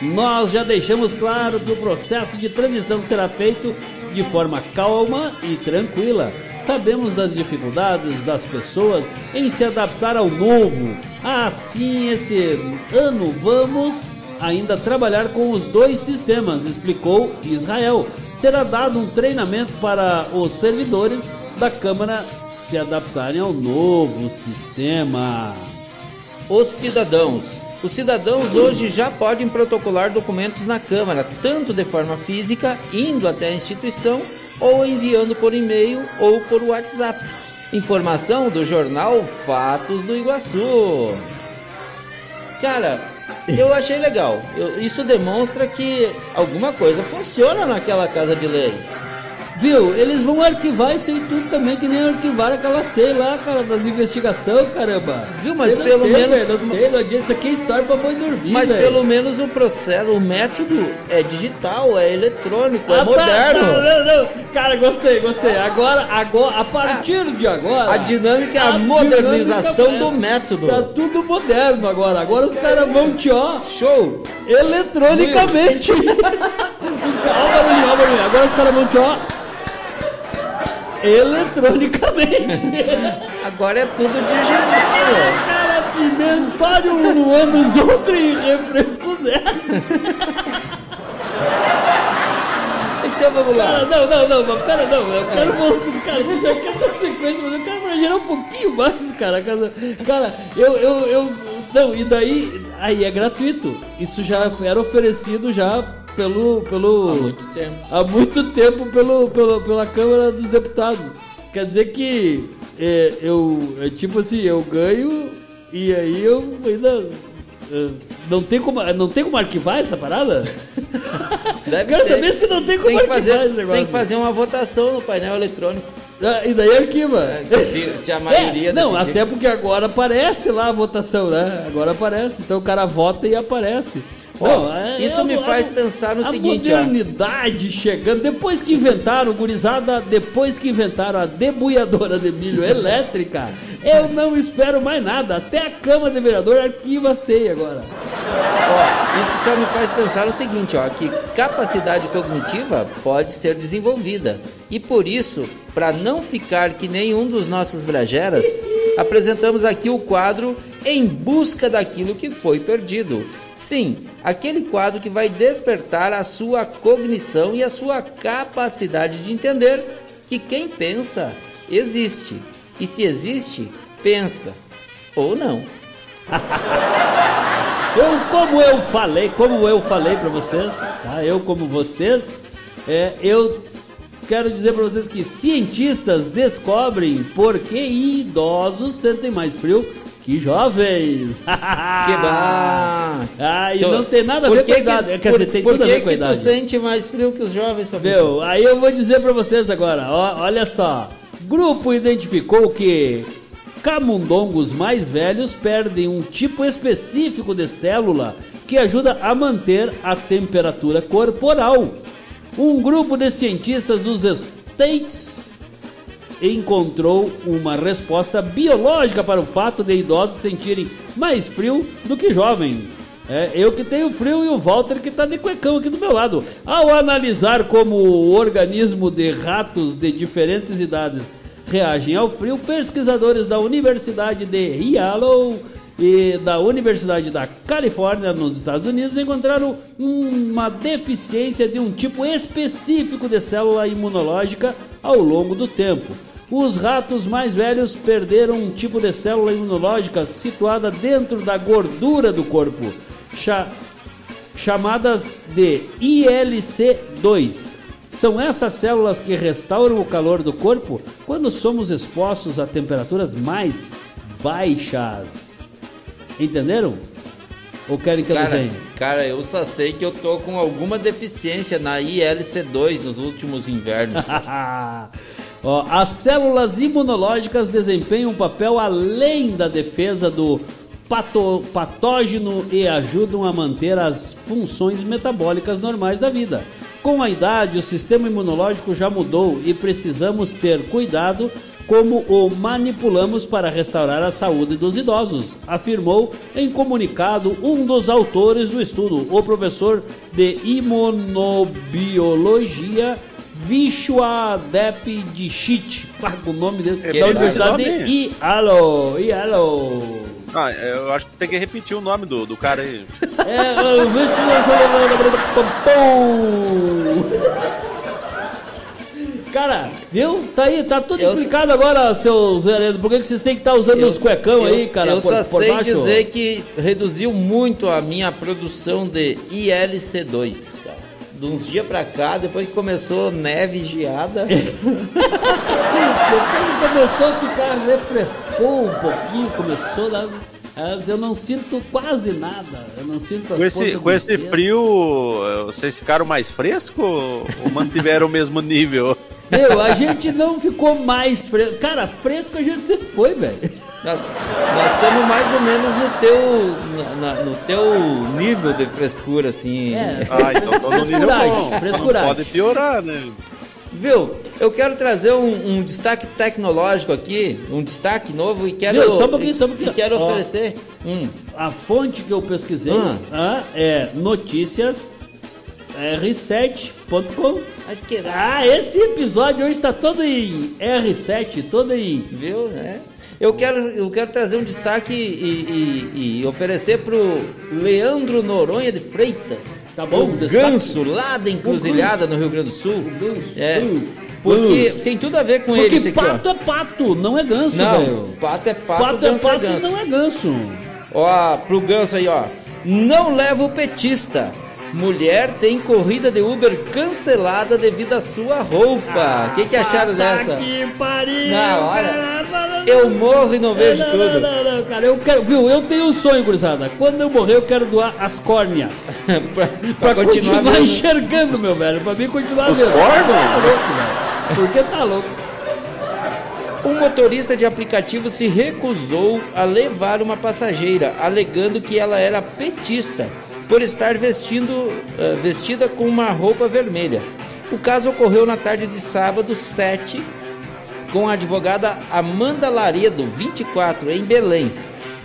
Speaker 2: Nós já deixamos claro que o processo de transição será feito de forma calma e tranquila. Sabemos das dificuldades das pessoas em se adaptar ao novo. Assim, esse ano vamos ainda trabalhar com os dois sistemas, explicou Israel. Será dado um treinamento para os servidores da Câmara se adaptarem ao novo sistema.
Speaker 1: Os cidadãos os cidadãos hoje já podem protocolar documentos na Câmara, tanto de forma física, indo até a instituição, ou enviando por e-mail ou por WhatsApp. Informação do jornal Fatos do Iguaçu. Cara, eu achei legal. Eu, isso demonstra que alguma coisa funciona naquela casa de leis.
Speaker 2: Viu? Eles vão arquivar isso aí tudo também, que nem arquivaram aquela C lá, cara, das investigações, caramba.
Speaker 1: Viu? Mas pelo tem, menos.
Speaker 2: Véio, não isso aqui é história pra boi dormir.
Speaker 1: Mas pelo menos o processo, o método é digital, é eletrônico, é ah, é moderno. Tá,
Speaker 2: não, não, não. Cara, gostei, gostei. Agora, agora, a partir ah, de agora.
Speaker 1: A dinâmica é a, a modernização do método.
Speaker 2: Tá tudo moderno agora. Agora os caras vão te, ó.
Speaker 1: Show!
Speaker 2: Eletronicamente. (laughs) os caras. Agora os caras vão te, ó eletronicamente. (laughs)
Speaker 1: Agora é tudo digital.
Speaker 2: Cara, pimentório no anos outro e refresco zero. (laughs)
Speaker 1: Então vamos lá.
Speaker 2: Cara, não, não, não, mas pera, não. Eu quero é. voltar. Cara, você já quer essa sequência, mas eu quero gerar um pouquinho mais, cara. Cara, eu, eu, eu. Não, e daí. Aí é gratuito. Isso já era oferecido já pelo, pelo
Speaker 1: há muito tempo,
Speaker 2: há muito tempo pelo, pelo, pela Câmara dos Deputados. Quer dizer que é, eu é, tipo assim, eu ganho e aí eu ainda eh, não tem como, não tem como arquivar essa parada? (laughs)
Speaker 1: Deve
Speaker 2: Quero
Speaker 1: ter.
Speaker 2: saber se não tem como
Speaker 1: tem
Speaker 2: arquivar
Speaker 1: fazer,
Speaker 2: esse negócio.
Speaker 1: Tem que fazer uma votação no painel eletrônico.
Speaker 2: Ah, E daí arquiva.
Speaker 1: É, se, se a (laughs) maioria
Speaker 2: É, não,
Speaker 1: decidir.
Speaker 2: até porque agora aparece lá a votação, né? Agora aparece. Então o cara vota e aparece.
Speaker 1: Ó,
Speaker 2: Não, é-
Speaker 1: isso
Speaker 2: é
Speaker 1: me
Speaker 2: a-
Speaker 1: faz pensar no
Speaker 2: a
Speaker 1: seguinte, ó.
Speaker 2: modernidade chegando. Depois que inventaram, gurizada, depois que inventaram a debuiadora de milho elétrica, eu não espero mais nada. Até a cama de vereador arquiva a ceia agora.
Speaker 1: Ó, isso só me faz pensar no seguinte, ó, que capacidade cognitiva pode ser desenvolvida. E por isso, para não ficar que nenhum dos nossos brageras, apresentamos aqui o quadro Em Busca daquilo que foi perdido. Sim, aquele quadro que vai despertar a sua cognição e a sua capacidade de entender que quem pensa existe. E se existe, pensa. Ou não. (laughs)
Speaker 2: Eu, como eu falei, como eu falei para vocês, tá? Eu como vocês, é, eu quero dizer para vocês que cientistas descobrem por que idosos sentem mais frio que jovens. (laughs)
Speaker 1: Que bom!
Speaker 2: Ah, e
Speaker 1: Então,
Speaker 2: não tem nada a
Speaker 1: por
Speaker 2: ver
Speaker 1: que
Speaker 2: com a
Speaker 1: que-
Speaker 2: idade. Quer
Speaker 1: por-
Speaker 2: dizer, tem
Speaker 1: por
Speaker 2: tudo a
Speaker 1: que
Speaker 2: ver com a
Speaker 1: que tu
Speaker 2: idade.
Speaker 1: sente mais frio que os jovens, Fabrício?
Speaker 2: Meu, aí eu vou dizer pra vocês agora, ó, olha só. Grupo identificou que camundongos mais velhos perdem um tipo específico de célula que ajuda a manter a temperatura corporal. Um grupo de cientistas dos States encontrou uma resposta biológica para o fato de idosos sentirem mais frio do que jovens. É, eu que tenho frio e o Walter que está de cuecão aqui do meu lado. Ao analisar como o organismo de ratos de diferentes idades reagem ao frio, pesquisadores da Universidade de Yale e da Universidade da Califórnia, nos Estados Unidos, encontraram uma deficiência de um tipo específico de célula imunológica ao longo do tempo. Os ratos mais velhos perderam um tipo de célula imunológica situada dentro da gordura do corpo, cha- chamadas de ILC2. São essas células que restauram o calor do corpo quando somos expostos a temperaturas mais baixas. Entenderam? Ou querem que eu
Speaker 1: Cara,
Speaker 2: desenhe?
Speaker 1: cara, eu só sei que eu tô com alguma deficiência na ILC2 nos últimos invernos. (laughs)
Speaker 2: Ó, as células imunológicas desempenham um papel além da defesa do pato- patógeno e ajudam a manter as funções metabólicas normais da vida. Com a idade, o sistema imunológico já mudou e precisamos ter cuidado como o manipulamos para restaurar a saúde dos idosos, afirmou em comunicado um dos autores do estudo, o professor de imunobiologia Vishwadep Dixit, o nome dele,
Speaker 5: Que
Speaker 2: da
Speaker 5: verdade,
Speaker 2: Universidade
Speaker 5: nome?
Speaker 2: de Ialo, Ialo.
Speaker 5: Ah, eu acho que tem que repetir o nome do, do cara aí.
Speaker 2: É, o Vishwadep- Cara, viu? Tá aí, tá tudo
Speaker 1: Eu-
Speaker 2: explicado agora, seu Zé Leandro. Por que, que vocês têm que estar usando os cuecão aí, cara?
Speaker 1: Eu
Speaker 2: por,
Speaker 1: só
Speaker 2: por
Speaker 1: sei
Speaker 2: baixo?
Speaker 1: dizer que reduziu muito a minha produção de ILC2, cara. De uns dias pra cá, depois que começou neve e geada. (laughs)
Speaker 2: Depois que começou a ficar, refrescou um pouquinho, começou. Mas eu não sinto quase nada. Eu não sinto
Speaker 5: Com esse, com esse frio, vocês ficaram mais frescos ou mantiveram o mesmo nível?
Speaker 2: Meu, a gente não ficou mais fresco. Cara, fresco a gente sempre foi, velho.
Speaker 1: Nós, nós estamos mais ou menos no teu, na- na- no teu nível de frescura, assim.
Speaker 2: É.
Speaker 5: Ah, então (laughs) tô no nível
Speaker 2: Frescuragem,
Speaker 5: bom. Não pode piorar, né?
Speaker 1: Viu? Eu quero trazer um, um destaque tecnológico aqui, um destaque novo e quero,
Speaker 2: Viu? Só um pouquinho, só um
Speaker 1: e
Speaker 2: pouquinho.
Speaker 1: quero
Speaker 2: Ó.
Speaker 1: oferecer um.
Speaker 2: A fonte que eu pesquisei
Speaker 1: Ah.
Speaker 2: ah, é notícias r7.com.
Speaker 1: Mas que
Speaker 2: Ah, esse episódio hoje está todo em R7, todo em.
Speaker 1: Viu, né? Eu quero, eu quero trazer um destaque e, e- e oferecer pro Leandro Noronha de Freitas.
Speaker 2: Tá bom,
Speaker 1: O ganso lá da encruzilhada no Rio Grande do Sul. É. Porque tem tudo a ver com ele
Speaker 2: Porque
Speaker 1: aqui,
Speaker 2: pato
Speaker 1: ó.
Speaker 2: é pato, não é ganso,
Speaker 1: Não, pato é pato,
Speaker 2: Pato é
Speaker 1: ganso é
Speaker 2: pato,
Speaker 1: ganso.
Speaker 2: não é ganso.
Speaker 1: Ó, pro ganso aí, ó. Não leva o petista. Mulher tem corrida de Uber cancelada devido à sua roupa. O que, que acharam dessa?
Speaker 2: Que pariu!
Speaker 1: Olha.
Speaker 2: cara.
Speaker 1: Eu morro e não vejo
Speaker 2: não,
Speaker 1: tudo.
Speaker 2: Não, não, não, cara, eu quero, viu? Eu tenho um sonho, gurizada. Quando eu morrer, eu quero doar as córneas. (laughs)
Speaker 1: pra,
Speaker 2: Pra,
Speaker 1: pra
Speaker 2: continuar,
Speaker 1: continuar,
Speaker 2: enxergando, meu velho. Pra mim continuar
Speaker 5: Os
Speaker 2: vendo.
Speaker 5: córneas?
Speaker 2: Tá louco, velho. Porque tá louco.
Speaker 1: Um motorista de aplicativo se recusou a levar uma passageira, alegando que ela era petista por estar vestindo, eh, vestida com uma roupa vermelha. O caso ocorreu na tarde de sábado 7 com a advogada Amanda Laredo, 24, em Belém.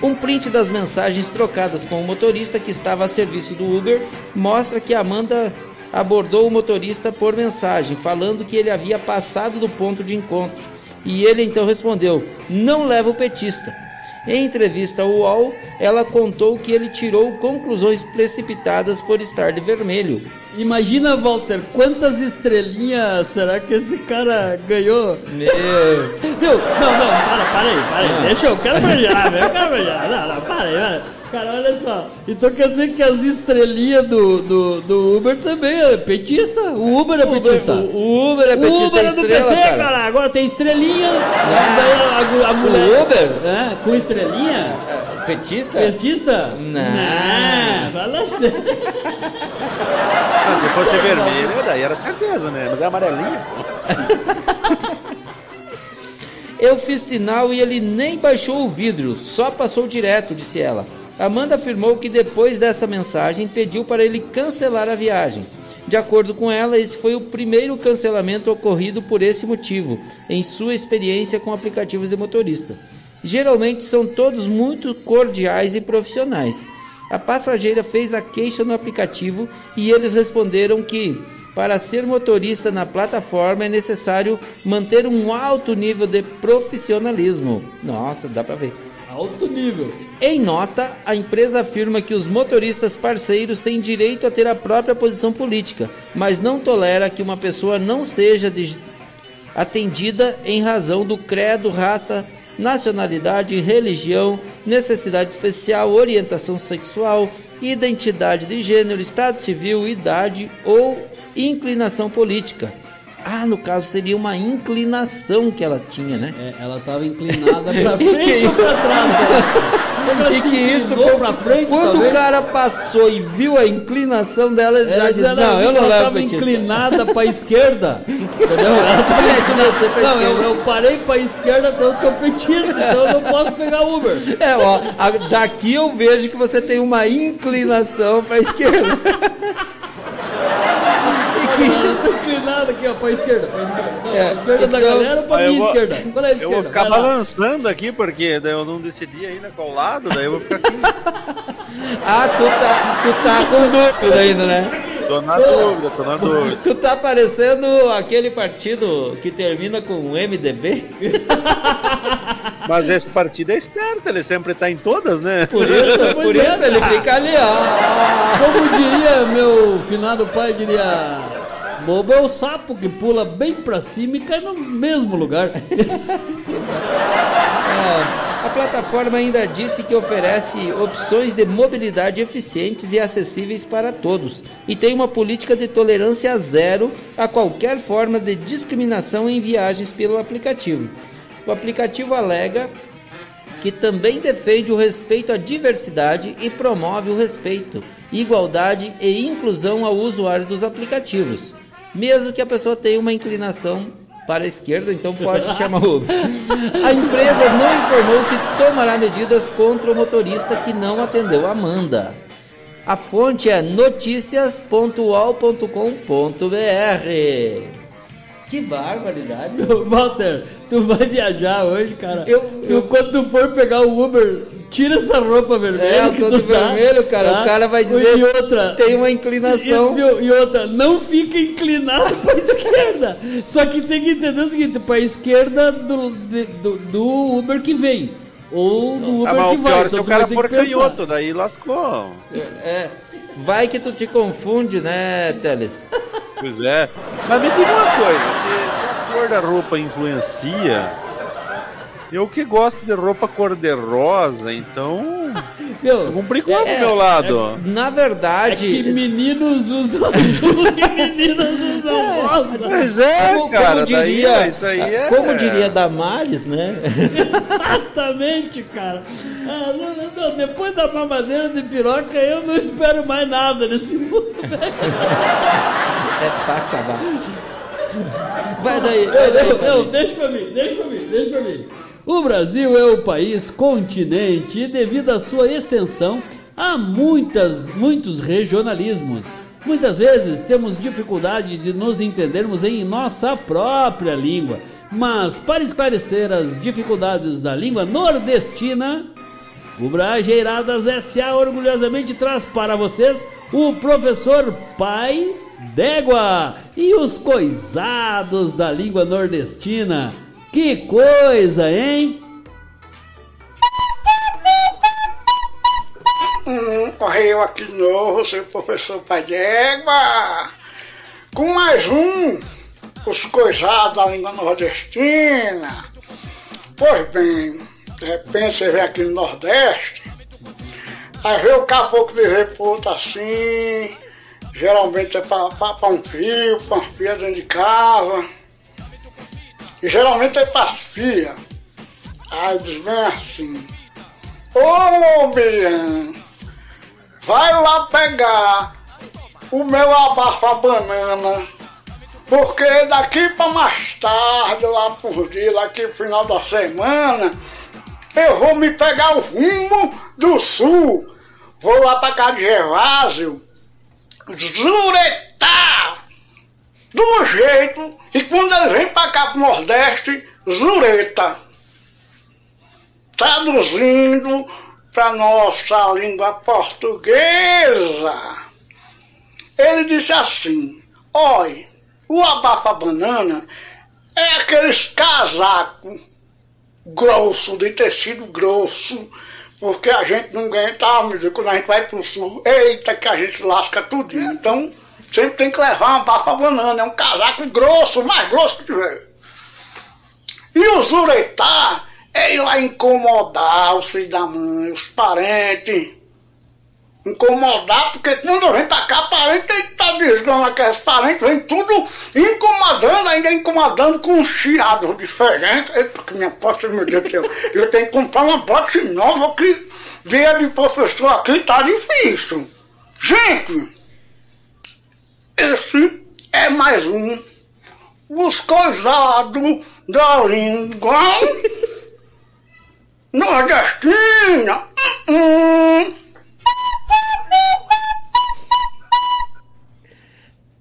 Speaker 1: Um print das mensagens trocadas com o motorista que estava a serviço do Uber mostra que Amanda abordou o motorista por mensagem, falando que ele havia passado do ponto de encontro. E ele então respondeu: Não leva o petista. Em entrevista ao UOL, ela contou que ele tirou conclusões precipitadas por estar de vermelho.
Speaker 2: Imagina, Walter, quantas estrelinhas será que esse cara ganhou?
Speaker 1: Meu. (laughs)
Speaker 2: Viu? Não, não, para, para aí, para aí.
Speaker 1: Ah.
Speaker 2: Deixa eu, quero brilhar, eu quero brilhar. Não, não, para aí, para. Cara, olha só. Então quer dizer que as estrelinhas do, do, do Uber também é petista? O Uber é petista?
Speaker 1: O, o Uber é
Speaker 2: O
Speaker 1: petista
Speaker 2: Uber é do
Speaker 1: estrela,
Speaker 2: PT,
Speaker 1: cara.
Speaker 2: cara. Agora tem estrelinha. daí a, a, a mulher.
Speaker 1: O Uber?
Speaker 2: É, com estrelinha?
Speaker 1: Petista?
Speaker 2: Petista?
Speaker 1: Não.
Speaker 2: Não, fala sério. (laughs)
Speaker 5: Ah, se fosse vermelho, daí era certeza, né? Mas é amarelinho, pô. (laughs)
Speaker 1: Eu fiz sinal e ele nem baixou o vidro, só passou direto, disse ela. Amanda afirmou que depois dessa mensagem pediu para ele cancelar a viagem. De acordo com ela, esse foi o primeiro cancelamento ocorrido por esse motivo, em sua experiência com aplicativos de motorista. Geralmente são todos muito cordiais e profissionais. A passageira fez a queixa no aplicativo e eles responderam que, para ser motorista na plataforma, é necessário manter um alto nível de profissionalismo. Nossa, dá pra ver.
Speaker 2: Alto nível.
Speaker 1: Em nota, a empresa afirma que os motoristas parceiros têm direito a ter a própria posição política, mas não tolera que uma pessoa não seja atendida em razão do credo, raça, nacionalidade, religião, necessidade especial, orientação sexual, identidade de gênero, estado civil, idade ou inclinação política. Ah, no caso seria uma inclinação que ela tinha, né?
Speaker 2: É, ela tava inclinada pra (laughs)
Speaker 1: que-
Speaker 2: frente ou pra trás? (laughs) Ela
Speaker 1: E que isso,
Speaker 2: pra frente,
Speaker 1: quando
Speaker 2: talvez?
Speaker 1: o cara passou e viu a inclinação dela, ele já disse: Não, eu não
Speaker 2: ela
Speaker 1: levo
Speaker 2: tava
Speaker 1: petista.
Speaker 2: inclinada pra esquerda. (laughs) Entendeu? Ela tava
Speaker 1: pra
Speaker 2: não, eu, eu parei pra esquerda, então eu sou petista, então eu não posso pegar Uber.
Speaker 1: É, ó, a- daqui eu vejo que você tem uma inclinação para a esquerda.
Speaker 2: Inclinada aqui, ó, pra esquerda, pra esquerda. Não,
Speaker 1: É,
Speaker 2: pra esquerda da
Speaker 1: então-
Speaker 2: galera ou pra
Speaker 5: eu
Speaker 2: minha
Speaker 5: vou-
Speaker 2: esquerda? Qual é a
Speaker 5: Eu
Speaker 2: esquerda?
Speaker 5: vou ficar
Speaker 2: Vai lá.
Speaker 5: balançando aqui, porque daí eu não decidi ainda qual lado, daí eu vou ficar aqui. (laughs)
Speaker 1: Ah, tu tá, tu tá com dúvida ainda, né?
Speaker 5: Tô na dúvida, tô na dúvida.
Speaker 1: Tu tá parecendo aquele partido que termina com MDB. (laughs)
Speaker 5: Mas esse partido é esperto, ele sempre tá em todas, né?
Speaker 1: Por isso,
Speaker 2: Pois (laughs)
Speaker 1: por
Speaker 2: é,
Speaker 1: isso ele fica ali, ó.
Speaker 2: Como diria meu finado pai, diria. Bobo é o sapo que pula bem pra cima e cai no mesmo lugar. (laughs)
Speaker 1: É, a plataforma ainda disse que oferece opções de mobilidade eficientes e acessíveis para todos e tem uma política de tolerância zero a qualquer forma de discriminação em viagens pelo aplicativo. O aplicativo alega que também defende o respeito à diversidade e promove o respeito, igualdade e inclusão ao usuário dos aplicativos, mesmo que a pessoa tenha uma inclinação para a esquerda, então pode chamar o Uber. A empresa não informou se tomará medidas contra o motorista que não atendeu a Amanda. A fonte é noticias.ual.com.br. Que barbaridade!
Speaker 2: Walter, tu vai viajar hoje, cara.
Speaker 1: Eu-
Speaker 2: Tu,
Speaker 1: eu-
Speaker 2: Quando tu for pegar o Uber, tira essa roupa vermelha.
Speaker 1: É, de
Speaker 2: tá,
Speaker 1: vermelho, cara.
Speaker 2: tá?
Speaker 1: O cara vai dizer
Speaker 2: E outra.
Speaker 1: tem uma inclinação.
Speaker 2: E, e- outra, não fica inclinado pra (laughs) esquerda. Só que tem que entender o seguinte: pra esquerda do, de- do, do Uber que vem. Ou do Uber
Speaker 5: Ah, mas
Speaker 2: que
Speaker 5: o
Speaker 2: vai.
Speaker 5: pior é
Speaker 2: então
Speaker 5: se o
Speaker 2: tu vai
Speaker 5: cara
Speaker 2: ter
Speaker 5: for canhoto, daí lascou.
Speaker 1: É, vai que tu te confunde, né, Teles?
Speaker 5: Pois é. Mas me diga uma coisa, se, se a cor da roupa influencia, Eu que gosto de roupa cor-de-rosa, então.
Speaker 2: Meu,
Speaker 5: Cumpri com o
Speaker 1: É,
Speaker 5: meu lado.
Speaker 1: Na
Speaker 2: é
Speaker 1: verdade,
Speaker 2: que meninos usam azul e (laughs) meninas usam rosa.
Speaker 5: Pois é,
Speaker 1: como,
Speaker 5: cara.
Speaker 1: como diria,
Speaker 5: daí, isso aí é.
Speaker 1: como diria Damares, né?
Speaker 2: Exatamente, cara. Ah, não, não, não, depois da mamadeira de piroca, eu não espero mais nada nesse mundo, velho.
Speaker 1: É pra acabar. Vai daí, vai daí,
Speaker 2: eu, deixa pra mim, deixa pra mim, deixa pra mim. O Brasil é o país continente e devido à sua extensão há muitas, muitos regionalismos. Muitas vezes temos dificuldade de nos entendermos em nossa própria língua. Mas para esclarecer as dificuldades da língua nordestina, o Brajeiradas SA orgulhosamente traz para vocês o professor Pai d'Égua e os coisados da língua nordestina. Que coisa, hein?
Speaker 7: Hum, correu aqui de novo, seu professor Pai d'Égua, com mais um, os coisados da língua nordestina. Pois bem, de repente você vem aqui no Nordeste, aí vê o caboclo dizer pro outro assim, geralmente é para um fio, para umas fias dentro de casa, e geralmente é para as fias. Aí diz bem assim, Ô Miriam, vai lá pegar o meu abafa banana, porque daqui para mais tarde, lá por dia, daqui pro final da semana, eu vou me pegar o rumo do sul. Vou lá pra casa de Gervásio, zuretar do jeito, e quando ele vem pra cá pro Nordeste, zureta traduzindo para nossa língua portuguesa, ele disse assim: olha, o abafa-banana é aqueles casacos grosso, de tecido grosso, porque a gente não aguenta, ah, meu Deus, quando a gente vai pro sul, eita, que a gente lasca tudinho. Então, sempre tem que levar uma abafa-banana, é um casaco grosso, mais grosso que tiver. E o zuretá é ir lá incomodar os filhos da mãe, os parentes. Incomodar, porque quando vem pra cá, parente tem que estar desdando aqueles parentes, vem tudo incomodando, ainda incomodando com um chiado diferente. Eita, que minha posse, meu Deus do céu, eu tenho que comprar uma posse nova que veio de professor aqui, tá difícil. Gente, esse é mais um, os coisados da língua nordestina. Hum, hum.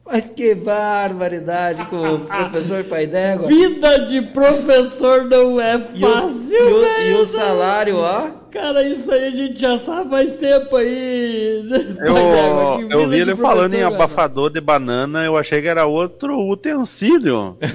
Speaker 1: Mas que barbaridade com o (laughs) professor Pai d'Égua.
Speaker 2: Vida de professor não é
Speaker 1: E o,
Speaker 2: fácil,
Speaker 1: e o-
Speaker 2: velho.
Speaker 1: e o salário, ó.
Speaker 2: Cara, isso aí a gente já sabe faz tempo aí. (laughs)
Speaker 5: Eu, eu vi ele falando em abafador de banana, eu achei que era outro utensílio. (laughs)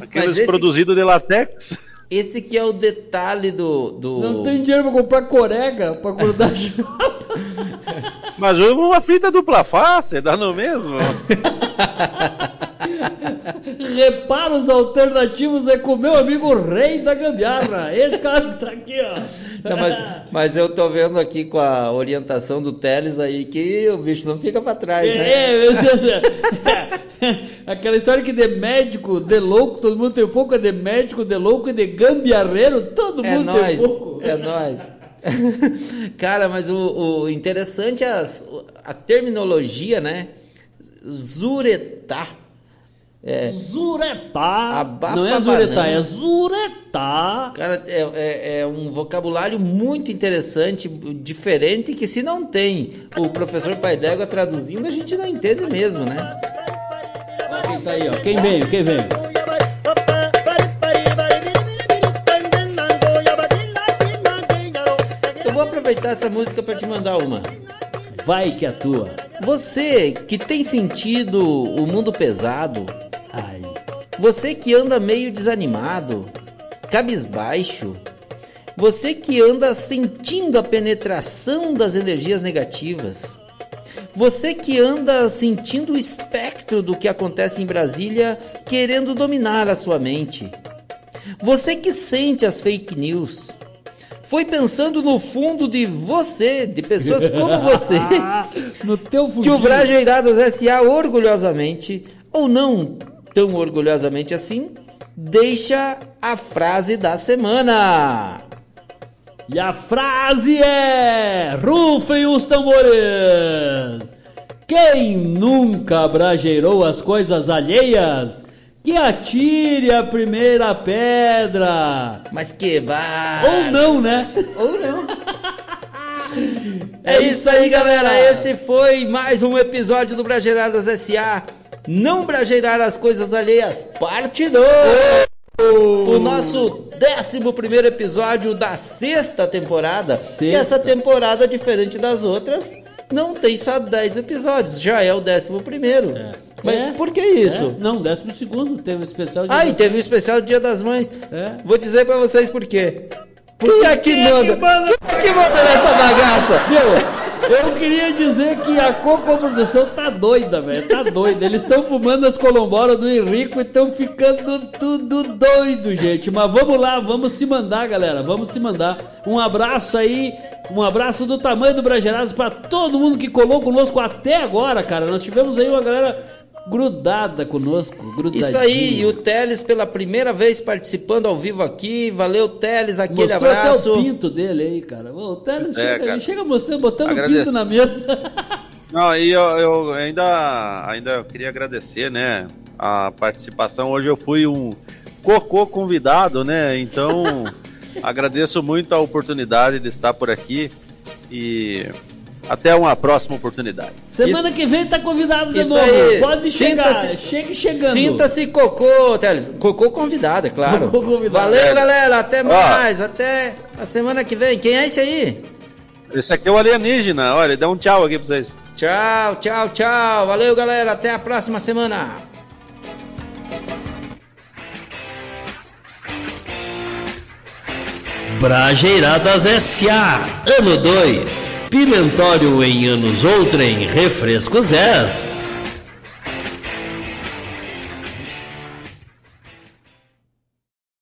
Speaker 5: Aqueles
Speaker 1: esse-
Speaker 5: produzidos de latex.
Speaker 1: Esse que é o detalhe do. do...
Speaker 2: Não tem dinheiro pra comprar corega pra grudar chapa. (laughs)
Speaker 5: Mas uma fita dupla face, dá no mesmo.
Speaker 2: Reparos alternativos é com meu amigo Rei da Gambiarra. Esse cara que tá aqui, ó. (laughs)
Speaker 1: Não, mas, mas eu tô vendo aqui com a orientação do Teles aí que o bicho não fica pra trás, né?
Speaker 2: É, é, (laughs) aquela história que de médico, de louco, todo mundo tem um pouco, é de médico, de louco e de gambiarreiro, todo
Speaker 1: É
Speaker 2: mundo tem
Speaker 1: nóis,
Speaker 2: pouco.
Speaker 1: é nóis. (laughs) Cara, mas o, o interessante é as- a terminologia, né? Zuretá. É,
Speaker 2: Zuretá.
Speaker 1: Abafa
Speaker 2: Não é
Speaker 1: banana.
Speaker 2: é zuretá.
Speaker 1: cara, é, é- é um vocabulário muito interessante, diferente, que se não tem o professor Pai d'Égua traduzindo, a gente não entende mesmo, né?
Speaker 2: Ó, Quem tá aí, ó? Quem veio? Quem veio?
Speaker 1: Eu vou aproveitar essa música para te mandar uma.
Speaker 2: Vai que é tua.
Speaker 1: Você que tem sentido o mundo pesado. Você que anda meio desanimado, cabisbaixo, você que anda sentindo a penetração das energias negativas, você que anda sentindo o espectro do que acontece em Brasília, querendo dominar a sua mente. Você que sente as fake news, foi pensando no fundo de você, de pessoas como você, (laughs) que o. Brajeiradas SA orgulhosamente, ou não tão orgulhosamente assim, deixa a frase da semana.
Speaker 2: E a frase é: Rufem os tambores! Quem nunca brajeirou as coisas alheias, que atire a primeira pedra!
Speaker 1: Mas que vai.
Speaker 2: Ou não, né?
Speaker 1: Ou não. É isso aí, galera. Esse foi mais um episódio do Brajeiradas SA. Não brajeirar as coisas alheias, parte 2. O nosso 11 primeiro episódio da sexta temporada.
Speaker 2: Sexta.
Speaker 1: E essa temporada, diferente das outras, não tem só 10 episódios. Já é o 11 primeiro.
Speaker 2: É.
Speaker 1: Mas
Speaker 2: É,
Speaker 1: por que isso?
Speaker 2: é, não, décimo segundo, teve um especial de.
Speaker 1: Ah, e teve o especial do Dia das Mães.
Speaker 2: É.
Speaker 1: Vou dizer pra vocês por quê. Quem é que
Speaker 2: Quem é
Speaker 1: manda?
Speaker 2: que manda?
Speaker 1: Quem é que manda nessa bagaça?
Speaker 2: Meu, eu queria dizer que a coprodução tá doida, velho. Tá doida. Eles estão fumando as colomboras do Henrico e estão ficando tudo doido, gente. Mas vamos lá, vamos se mandar, galera. Vamos se mandar. Um abraço aí. Um abraço do tamanho do Bragerados pra todo mundo que colou conosco até agora, cara. Nós tivemos aí uma galera grudada conosco. Grudadinha.
Speaker 1: Isso aí, e o Teles pela primeira vez participando ao vivo aqui. Valeu, Teles, aquele
Speaker 2: Mostrou
Speaker 1: abraço.
Speaker 2: até o pinto dele aí, cara. O Teles
Speaker 5: É,
Speaker 2: chega, chega mostrando, botando o
Speaker 5: Agradeço.
Speaker 2: pinto na mesa. (laughs)
Speaker 5: Não, e eu, eu ainda, ainda queria agradecer, né, a participação. Hoje eu fui um cocô convidado, né? Então (laughs) agradeço muito a oportunidade de estar por aqui e até uma próxima oportunidade.
Speaker 2: Semana
Speaker 1: Isso-
Speaker 2: que vem tá convidado de
Speaker 1: isso
Speaker 2: novo.
Speaker 1: aí.
Speaker 2: Pode chegar. Chegue chegando.
Speaker 1: Sinta-se cocô, Teles. Cocô convidado, é claro.
Speaker 2: Cocô convidado.
Speaker 1: Valeu,
Speaker 5: É.
Speaker 1: galera. Até
Speaker 5: Ó.
Speaker 1: mais. Até a semana que vem. Quem é esse aí?
Speaker 5: Esse aqui é o alienígena, olha, dá um tchau aqui pra vocês.
Speaker 1: Tchau, tchau, tchau. Valeu, galera. Até a próxima semana.
Speaker 3: Brajeiradas S.A. Ano 2. Pimentório em anos outrem. Refrescos Est.